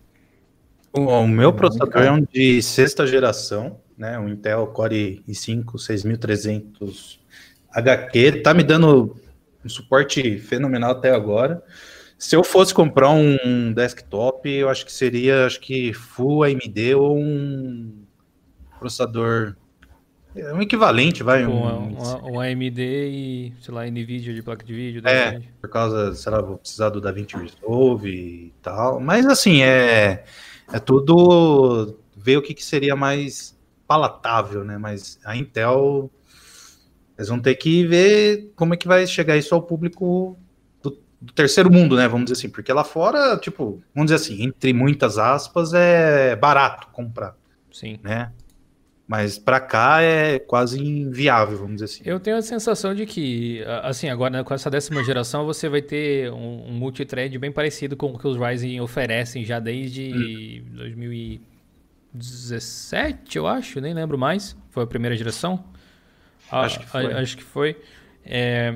O, o meu processador é um de sexta geração, né? Um Intel Core i5 6300 HQ. Tá me dando um suporte fenomenal até agora. Se eu fosse comprar um desktop, eu acho que seria, acho que Full AMD ou um processador é um equivalente, vai. Um, um, um, AMD e, sei lá, NVIDIA de placa de vídeo. É, por causa, sei lá, vou precisar do DaVinci Resolve e tal. Mas, assim, é, é tudo ver o que, que seria mais palatável, né? Mas a Intel, eles vão ter que ver como é que vai chegar isso ao público do, do terceiro mundo, né? Vamos dizer assim, porque lá fora, tipo, vamos dizer assim, entre muitas aspas, é barato comprar. Sim. Né? Mas para cá é quase inviável, vamos dizer assim. Eu tenho a sensação de que, assim, agora né, com essa décima geração você vai ter um, um multithread bem parecido com o que os Ryzen oferecem já desde hum. 2017, eu acho, nem lembro mais. Foi a primeira geração? Acho que foi. A, acho que foi. É,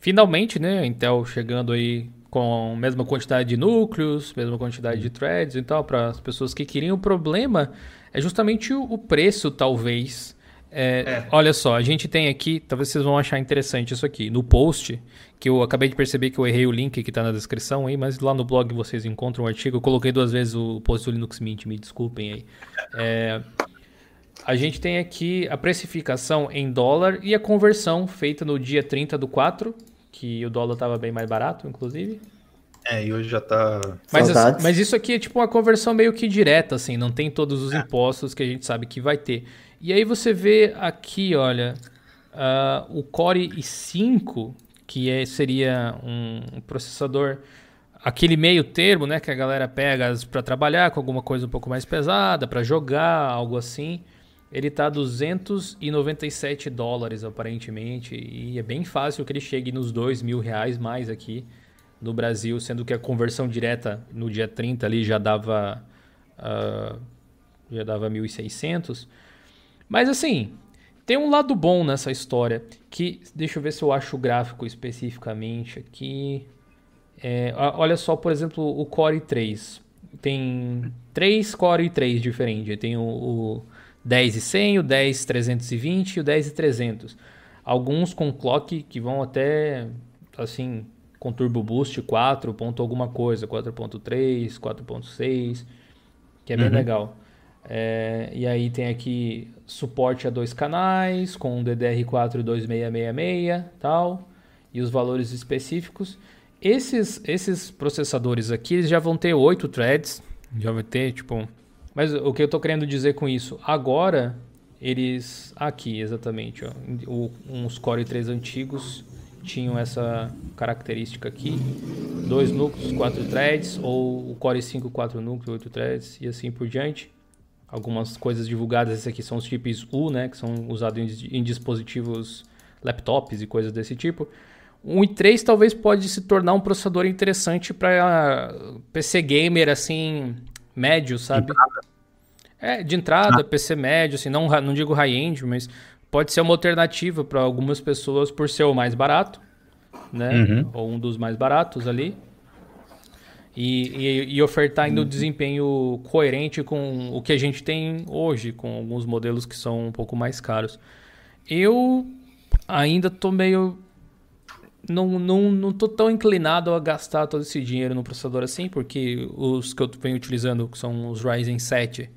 finalmente, né, a Intel chegando aí com a mesma quantidade de núcleos, mesma quantidade de threads e tal, para as pessoas que queriam. O problema é justamente o, preço, talvez. É, é. Olha só, a gente tem aqui, talvez vocês vão achar interessante isso aqui, no post, que eu acabei de perceber que eu errei o link que está na descrição aí, mas lá no blog vocês encontram o artigo. Eu coloquei duas vezes o post do Linux Mint, me desculpem aí. É, a gente tem aqui a precificação em dólar e a conversão feita no dia 30 do 4, que o dólar estava bem mais barato, inclusive. É, e hoje já tá. Mas, mas isso aqui é tipo uma conversão meio que direta, assim, não tem todos os é. impostos que a gente sabe que vai ter. E aí você vê aqui, olha, uh, o Core i5, que é, seria um, processador, aquele meio termo, né, que a galera pega para trabalhar com alguma coisa um pouco mais pesada, para jogar, algo assim. Ele tá 297 dólares, aparentemente, e é bem fácil que ele chegue nos 2 mil reais mais aqui no Brasil, sendo que a conversão direta no dia 30 ali já dava uh, já dava 1.600. Mas assim, tem um lado bom nessa história, que deixa eu ver se eu acho o gráfico especificamente aqui. É, olha só, por exemplo, o Core 3. Tem três Core 3 diferentes. Tem o, o 10 o 10 320 e o 10 300. Alguns com clock que vão até assim com Turbo Boost 4 ponto alguma coisa, 4.3, 4.6, que é bem uhum. legal. É, e aí tem aqui suporte a dois canais, com DDR4 2666 tal, e os valores específicos. Esses, esses processadores aqui eles já vão ter 8 threads, já vai ter, tipo... Mas o que eu estou querendo dizer com isso? Agora, eles... Aqui, exatamente, ó, uns Core 3 antigos tinham essa característica aqui. Dois núcleos, quatro threads, ou o Core 5, quatro núcleos, oito threads e assim por diante. Algumas coisas divulgadas, esses aqui são os chips U, né, que são usados em, em dispositivos laptops e coisas desse tipo. Um i3 talvez pode se tornar um processador interessante para PC gamer assim médio, sabe? É, de entrada, ah. PC médio, assim, não, não digo high-end, mas pode ser uma alternativa para algumas pessoas por ser o mais barato, né? Uhum. Ou um dos mais baratos ali. E, e, e ofertar ainda uhum. um desempenho coerente com o que a gente tem hoje, com alguns modelos que são um pouco mais caros. Eu ainda tô meio. Não, não, não tô tão inclinado a gastar todo esse dinheiro no processador assim, porque os que eu venho utilizando, que são os Ryzen 7,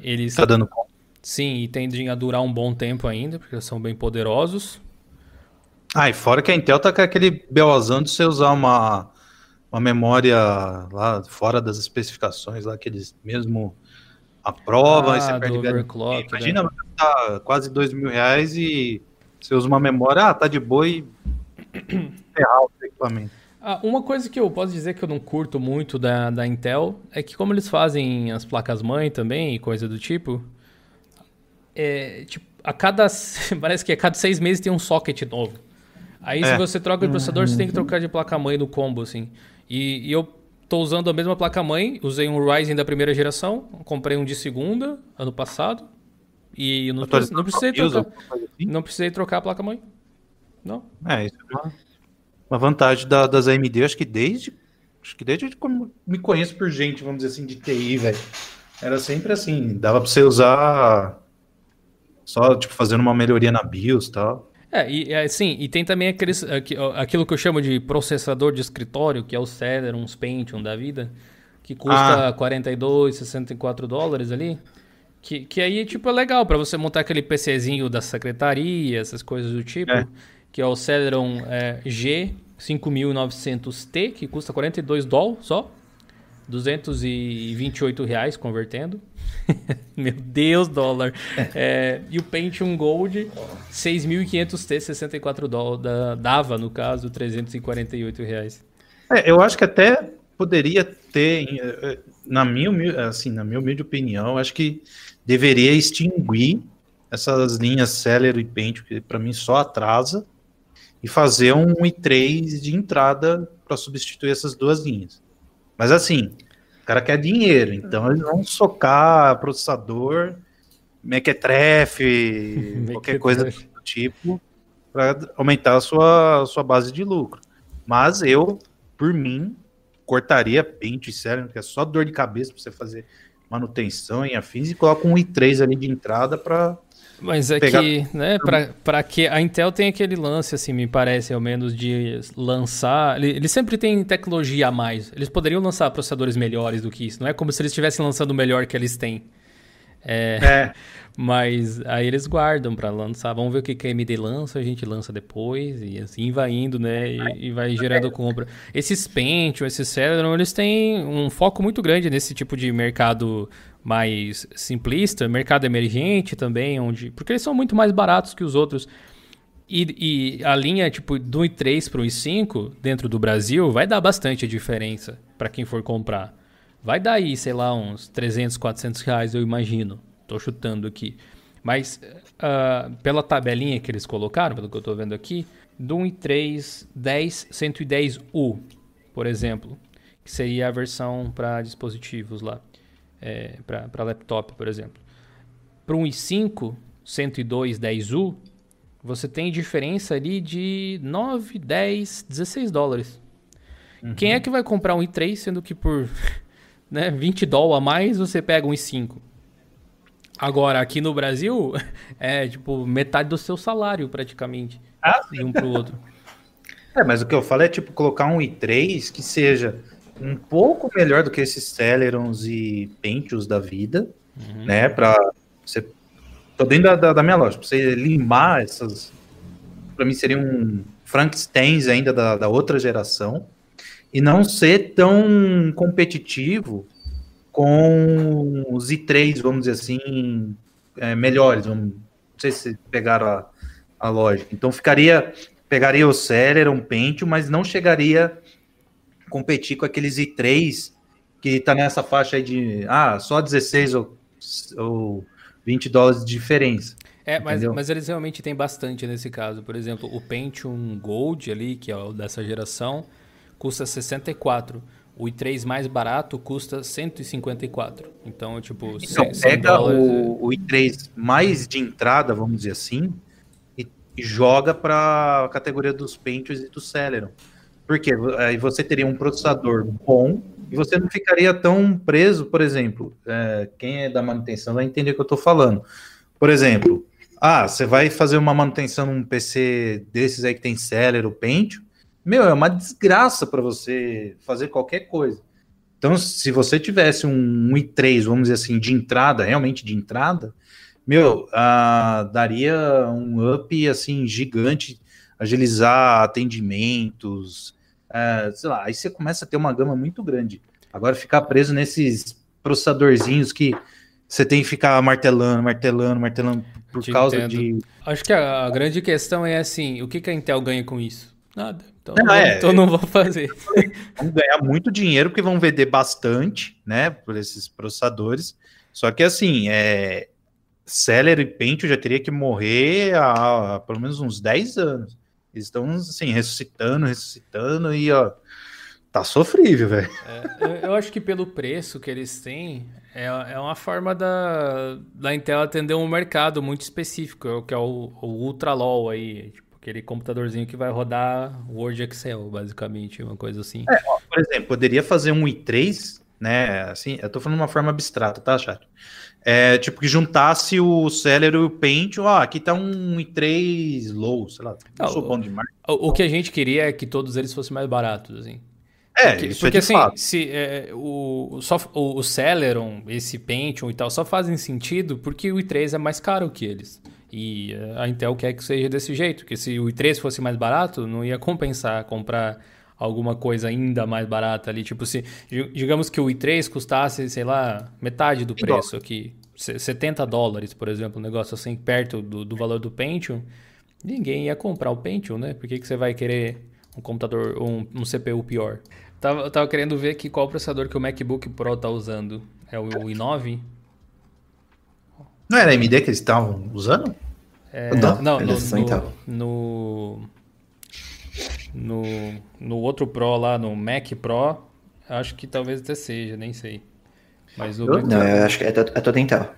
eles. Tá dando conta Sim, e tendem a durar um bom tempo ainda, porque são bem poderosos. Ah, e fora que a Intel tá com aquele belozão de você usar uma, uma memória lá fora das especificações, lá que eles mesmo aprovam, ah, você perde overclock, Imagina, né? tá quase dois mil reais e você usa uma memória, ah, tá de boa e ferrar o equipamento. Ah, uma coisa que eu posso dizer que eu não curto muito da, da Intel é que como eles fazem as placas-mãe também e coisa do tipo, é, tipo, a cada. Parece que a cada seis meses tem um socket novo. Aí é. se você troca de processador, você tem que trocar de placa-mãe no combo, assim. E, e eu tô usando a mesma placa-mãe, usei um Ryzen da primeira geração, comprei um de segunda, ano passado. E não, precisei, não precisei trocar. Assim? Não precisei trocar a placa-mãe. Não. É, isso é uma, uma vantagem da, das AMD, acho que desde. Acho que desde que me conheço por gente, vamos dizer assim, de TI, velho Era sempre assim, dava para você usar só tipo fazendo uma melhoria na BIOS e tal. É, e assim, e tem também aqueles, aquilo que eu chamo de processador de escritório, que é o Celeron, uns Pentium da vida, que custa ah. 42, 64 dólares ali. Que, que aí, tipo, é legal para você montar aquele PCzinho da secretaria, essas coisas do tipo. É. Que é o Celeron é, G5900T, que custa 42 dólares só. 228 reais convertendo. Meu Deus, dólar. É, e o Pentium Gold, 6.500T, 64 dólares. Dava, no caso, 348 reais. É, eu acho que até poderia ter, eh, na minha, assim, na minha humilde opinião, acho que deveria extinguir essas linhas Celeron e Pentium, que para mim só atrasa, e fazer um i3 de entrada para substituir essas duas linhas. Mas assim, o cara quer dinheiro, então eles vão socar processador, mequetrefe, qualquer coisa do tipo, para aumentar a sua, sua base de lucro. Mas eu, por mim, cortaria pente e Celeron, que é só dor de cabeça para você fazer manutenção em afins, e coloca um i3 ali de entrada para mas é pegar... que, né, para que a Intel tem aquele lance, assim, me parece, ao menos, de lançar. Eles sempre têm tecnologia a mais. Eles poderiam lançar processadores melhores do que isso. Não é como se eles estivessem lançando o melhor que eles têm. É, é. Mas aí eles guardam para lançar. Vamos ver o que, que a AMD lança, a gente lança depois. E assim vai indo, né? E, e vai gerando compra. Esses Pentium, esses Celeron, eles têm um foco muito grande nesse tipo de mercado mais simplista, mercado emergente também, onde porque eles são muito mais baratos que os outros. E, e a linha tipo do i3 para o i5 dentro do Brasil vai dar bastante diferença para quem for comprar. Vai dar aí, sei lá, uns 300, 400 reais, eu imagino. Tô chutando aqui. Mas uh, pela tabelinha que eles colocaram, pelo que eu estou vendo aqui, do i3 10 110U, por exemplo, que seria a versão para dispositivos lá é, para laptop, por exemplo. Para um i5 102 10U, você tem diferença ali de 9, 10, 16 dólares. Uhum. Quem é que vai comprar um i3, sendo que por né, 20 dólares a mais você pega um i5? Agora, aqui no Brasil, é tipo metade do seu salário, praticamente. Ah, de um para o outro. É, mas o que eu falo é tipo colocar um i3 que seja um pouco melhor do que esses Celerons e Pentios da vida, uhum. né? Para você. Tô dentro da, da, minha loja, pra você limar essas. Para mim seria um Frankensteins ainda da, da outra geração e não ser tão competitivo com os i3, vamos dizer assim, é, melhores. Vamos, não sei se pegaram a, a lógica. Então ficaria, pegaria o Celeron, Pentium, mas não chegaria competir com aqueles i3 que tá nessa faixa aí de ah, só 16 ou, ou 20 dólares de diferença. É, mas, mas eles realmente têm bastante nesse caso. Por exemplo, o Pentium Gold ali, que é o dessa geração, custa 64. O i3 mais barato custa 154. Então, tipo, então, 100, pega o, o i3 mais de entrada, vamos dizer assim, e, e joga para a categoria dos Pentiums e do Celeron. Porque aí você teria um processador bom e você não ficaria tão preso, por exemplo, é, quem é da manutenção vai entender o que eu estou falando. Por exemplo, ah, você vai fazer uma manutenção num PC desses aí que tem Celeron, Pentium, meu, é uma desgraça para você fazer qualquer coisa. Então, se você tivesse um i3, vamos dizer assim, de entrada, realmente de entrada, meu, ah, daria um up assim gigante, agilizar atendimentos, é, sei lá, aí você começa a ter uma gama muito grande. Agora ficar preso nesses processadorzinhos que você tem que ficar martelando, martelando, martelando por causa entendo. de. Acho que a, a, grande questão é assim: o que, que a Intel ganha com isso? Nada. Então não, é, então não vou fazer. Vão ganhar muito dinheiro porque vão vender bastante, né, por esses processadores. Só que assim, é, Celery e Pentium já teria que morrer há, há pelo menos uns 10 anos. Eles estão, assim, ressuscitando, ressuscitando e, ó, tá sofrível, velho. É, eu acho que pelo preço que eles têm, é, é uma forma da, da Intel atender um mercado muito específico, que é o, o Ultra LOL aí, tipo, aquele computadorzinho que vai rodar Word Excel, basicamente, uma coisa assim. É, ó, por exemplo, poderia fazer um i3 né? Assim, eu tô falando de uma forma abstrata, tá, chat? É, tipo, que juntasse o Celery e o Paint, ó, aqui tá um i3 low, sei lá, não, sou bom de marca. O, o, que a gente queria é que todos eles fossem mais baratos, assim. É, porque, porque é assim, fato. se é, o, só, o, o Celeron, esse Pentium e tal, só fazem sentido porque o i3 é mais caro que eles. E a Intel quer que seja desse jeito, porque se o i3 fosse mais barato, não ia compensar comprar alguma coisa ainda mais barata ali. Tipo, se digamos que o i3 custasse, sei lá, metade do preço aqui, 70 dólares, por exemplo, um negócio assim, perto do, do valor do Pentium, ninguém ia comprar o Pentium, né? Por que, que você vai querer um computador, um, um CPU pior? Tava, tava querendo ver aqui qual processador que o MacBook Pro tá usando. É o, o i9? Não era AMD que eles estavam usando? É, não, não no, no, no, no, outro Pro lá, no Mac Pro, acho que talvez até seja, nem sei. Mas o não, eu acho que é, é todo Intel.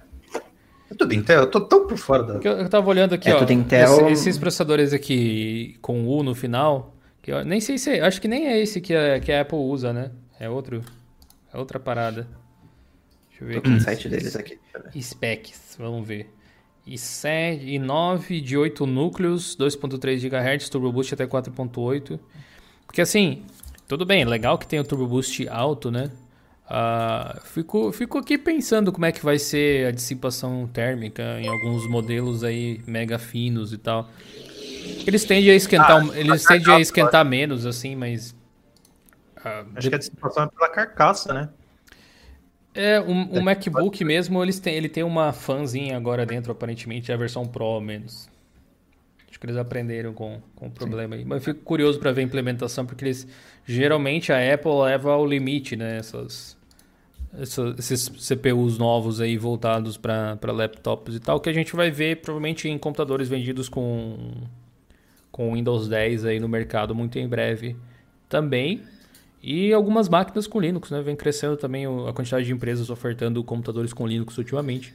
É tudo Intel, eu tô tão por fora da. Eu, eu tava olhando aqui, é ó. Tudo Intel... Esses, esses processadores aqui com U no final, que eu nem sei se. É, acho que nem é esse que a, que a Apple usa, né? É outro. É outra parada. Deixa eu ver aqui. O site deles aqui. Specs, vamos ver. I7, i9 de 8 núcleos, 2.3 GHz, Turbo Boost até 4.8. Porque assim, tudo bem, legal que tem o Turbo Boost alto, né? Uh, fico, fico aqui pensando como é que vai ser a dissipação térmica em alguns modelos aí mega finos e tal. Eles tendem a esquentar, ah, eles tendem a esquentar menos assim, mas uh, acho que a dissipação é pela carcaça, né? É, o, o MacBook mesmo, eles têm, ele tem uma fanzinha agora dentro, aparentemente, é a versão Pro ao menos. Acho que eles aprenderam com, com o problema Sim. aí. Mas eu fico curioso para ver a implementação, porque eles geralmente a Apple leva ao limite, né? Essas, essas esses CPUs novos aí voltados para laptops e tal, que a gente vai ver provavelmente em computadores vendidos com, com Windows 10 aí no mercado muito em breve também. E algumas máquinas com Linux, né? Vem crescendo também a quantidade de empresas ofertando computadores com Linux ultimamente.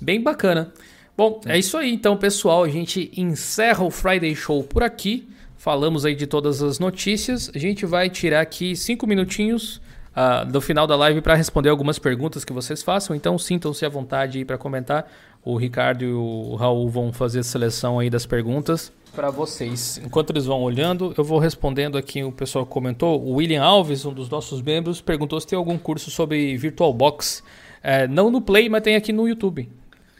Bem bacana. Bom, é isso aí então, pessoal. A gente encerra o Friday Show por aqui. Falamos aí de todas as notícias. A gente vai tirar aqui cinco minutinhos uh, do final da live para responder algumas perguntas que vocês façam. Então sintam-se à vontade aí para comentar. O Ricardo e o Raul vão fazer a seleção aí das perguntas para vocês. Enquanto eles vão olhando, eu vou respondendo aqui o pessoal que comentou. O William Alves, um dos nossos membros, perguntou se tem algum curso sobre VirtualBox. É, não no Play, mas tem aqui no YouTube.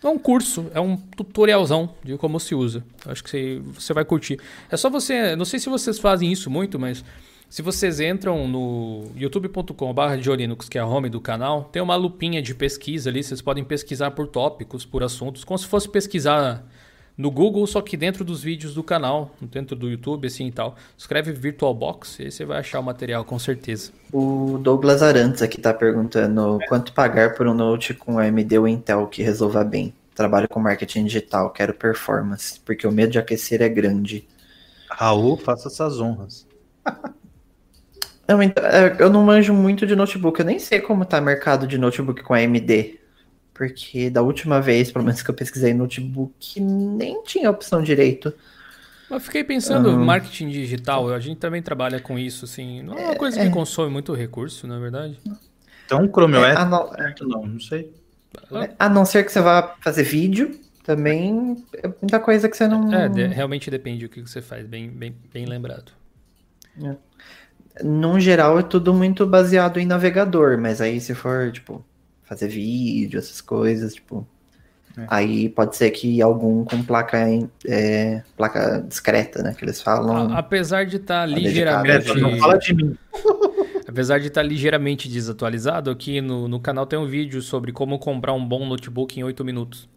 É um curso, é um tutorialzão de como se usa. Acho que você, vai curtir. É só você. Não sei se vocês fazem isso muito, mas se vocês entram no youtube.com.br Linux, que é a home do canal, tem uma lupinha de pesquisa ali. Vocês podem pesquisar por tópicos, por assuntos, como se fosse pesquisar no Google, só que dentro dos vídeos do canal, dentro do YouTube, assim e tal. Escreve VirtualBox e aí você vai achar o material com certeza. O Douglas Arantes aqui tá perguntando quanto pagar por um Note com AMD ou Intel que resolva bem. Trabalho com marketing digital, quero performance, porque o medo de aquecer é grande. Raul, faça essas honras. Não, então, é, eu não manjo muito de notebook, eu nem sei como tá o mercado de notebook com AMD. Porque da última vez, pelo menos que eu pesquisei notebook, nem tinha opção direito. Eu fiquei pensando, uhum. marketing digital, a gente também trabalha com isso, assim. Não é uma coisa que é... consome muito recurso, na é verdade. Então, Chrome OS, é, não, não, não sei. É, a não ser que você vá fazer vídeo, também é muita coisa que você não. É, de, realmente depende do que você faz, bem, bem, bem lembrado. É. Num geral, é tudo muito baseado em navegador, mas aí se for, tipo, fazer vídeo, essas coisas, tipo. É. Aí pode ser que algum com placa é, placa discreta, né? Que eles falam. A, apesar de estar tá ligeiramente. Não fala de mim. apesar de estar tá ligeiramente desatualizado, aqui no, no canal tem um vídeo sobre como comprar um bom notebook em 8 minutos.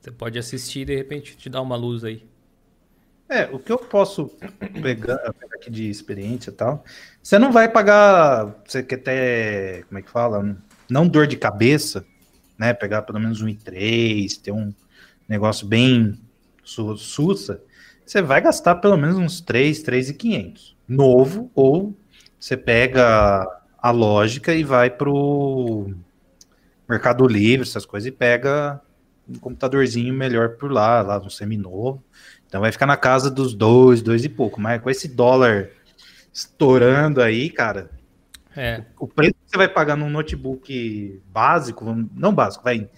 Você pode assistir e de repente te dar uma luz aí. É, o que eu posso pegar, pegar aqui de experiência e tal, você não vai pagar, você quer ter, como é que fala? Não dor de cabeça, né? Pegar pelo menos um i3, ter um negócio bem su sussa, você vai gastar pelo menos uns 3, 3,500. Novo, ou você pega a lógica e vai pro Mercado Livre, essas coisas, e pega um computadorzinho melhor por lá, lá um seminovo. Então vai ficar na casa dos dois, dois e pouco. Mas com esse dólar estourando aí, cara, É. O preço que você vai pagar num notebook básico, não básico, vai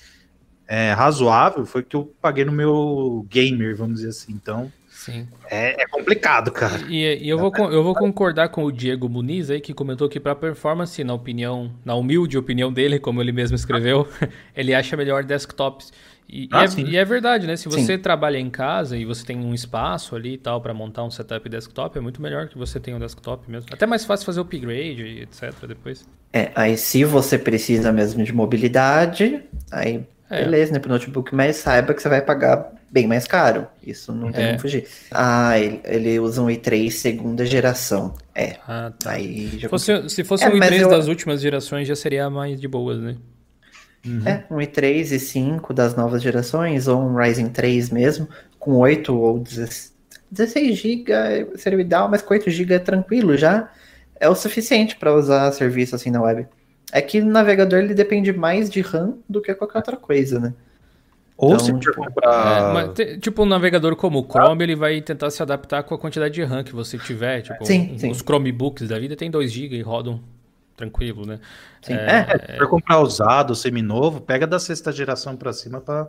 é, razoável, foi que eu paguei no meu gamer, vamos dizer assim. Então, Sim. é, é complicado, cara. E, e eu, vou, eu vou concordar com o Diego Muniz aí, que comentou que para performance, na opinião, na humilde opinião dele, como ele mesmo escreveu, ele acha melhor desktops. E, e Ah, é, sim. e é verdade, né? Se Sim. você trabalha em casa e você tem um espaço ali e tal para montar um setup desktop, é muito melhor que você tenha um desktop mesmo. Até mais fácil fazer upgrade e etc. depois. É, aí se você precisa mesmo de mobilidade, aí É. beleza, né, pro notebook, mas saiba que você vai pagar bem mais caro. Isso não tem É. como fugir. Ah, ele, ele usa um i3 segunda geração. É, Ah, tá. aí já Se fosse, se fosse É, um mas i3 eu- das últimas gerações, já seria mais de boas, né? É, um i3 e 5 das novas gerações, ou um Ryzen 3 mesmo, com 8 ou 16, 16 GB seria o ideal, mas com 8 GB é tranquilo já. É o suficiente para usar serviço assim na web. É que o navegador ele depende mais de RAM do que qualquer outra coisa, né? Ou Então, se tipo, comprar. É, mas, te- tipo, um navegador como o Chrome, ele vai tentar se adaptar com a quantidade de RAM que você tiver. Tipo, Sim, um- sim. os Chromebooks da vida tem 2 GB e rodam tranquilo, né? Sim. É, É, for comprar usado, seminovo, pega da sexta geração pra cima pra,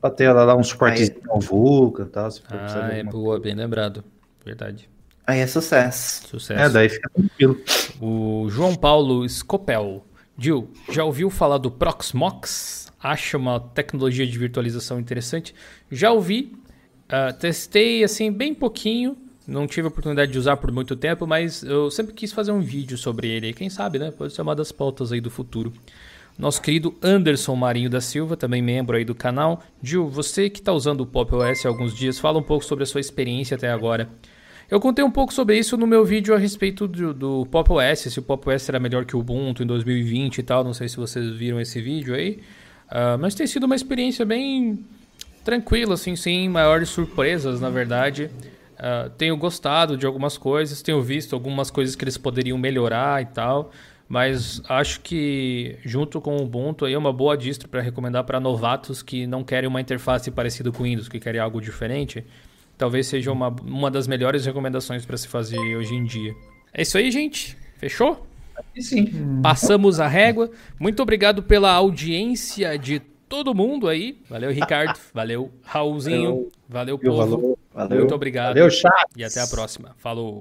pra ter lá, lá um suporte ao Vulkan e tal. Se for precisar Ah, é boa, bem lembrado. Verdade. aí é sucesso. Sucesso. É, daí fica tranquilo. O João Paulo Scopel. Gil, já ouviu falar do Proxmox? Acha uma tecnologia de virtualização interessante? Já ouvi, ah, testei assim bem pouquinho, não tive a oportunidade de usar por muito tempo, mas eu sempre quis fazer um vídeo sobre ele. Quem sabe, né? Pode ser uma das pautas aí do futuro. Nosso querido Anderson Marinho da Silva, também membro aí do canal. Gil, você que está usando o Pop OS há alguns dias, fala um pouco sobre a sua experiência até agora. Eu contei um pouco sobre isso no meu vídeo a respeito do, do Pop OS, se o Pop OS era melhor que o Ubuntu em 2020 e tal. Não sei se vocês viram esse vídeo aí. Ah, mas tem sido uma experiência bem tranquila, assim, sem maiores surpresas, na verdade. Ah, tenho gostado de algumas coisas, tenho visto algumas coisas que eles poderiam melhorar e tal. Mas acho que junto com o Ubuntu aí é uma boa distro para recomendar para novatos que não querem uma interface parecida com o Windows, que querem algo diferente. Talvez seja uma, uma das melhores recomendações para se fazer hoje em dia. É isso aí, gente. Fechou? Sim. Passamos a régua. Muito obrigado pela audiência de todo mundo aí. Valeu, Ricardo. Valeu, Raulzinho. Valeu, povo. Valeu. Valeu. Muito obrigado. Valeu, chat. E até a próxima. Falou.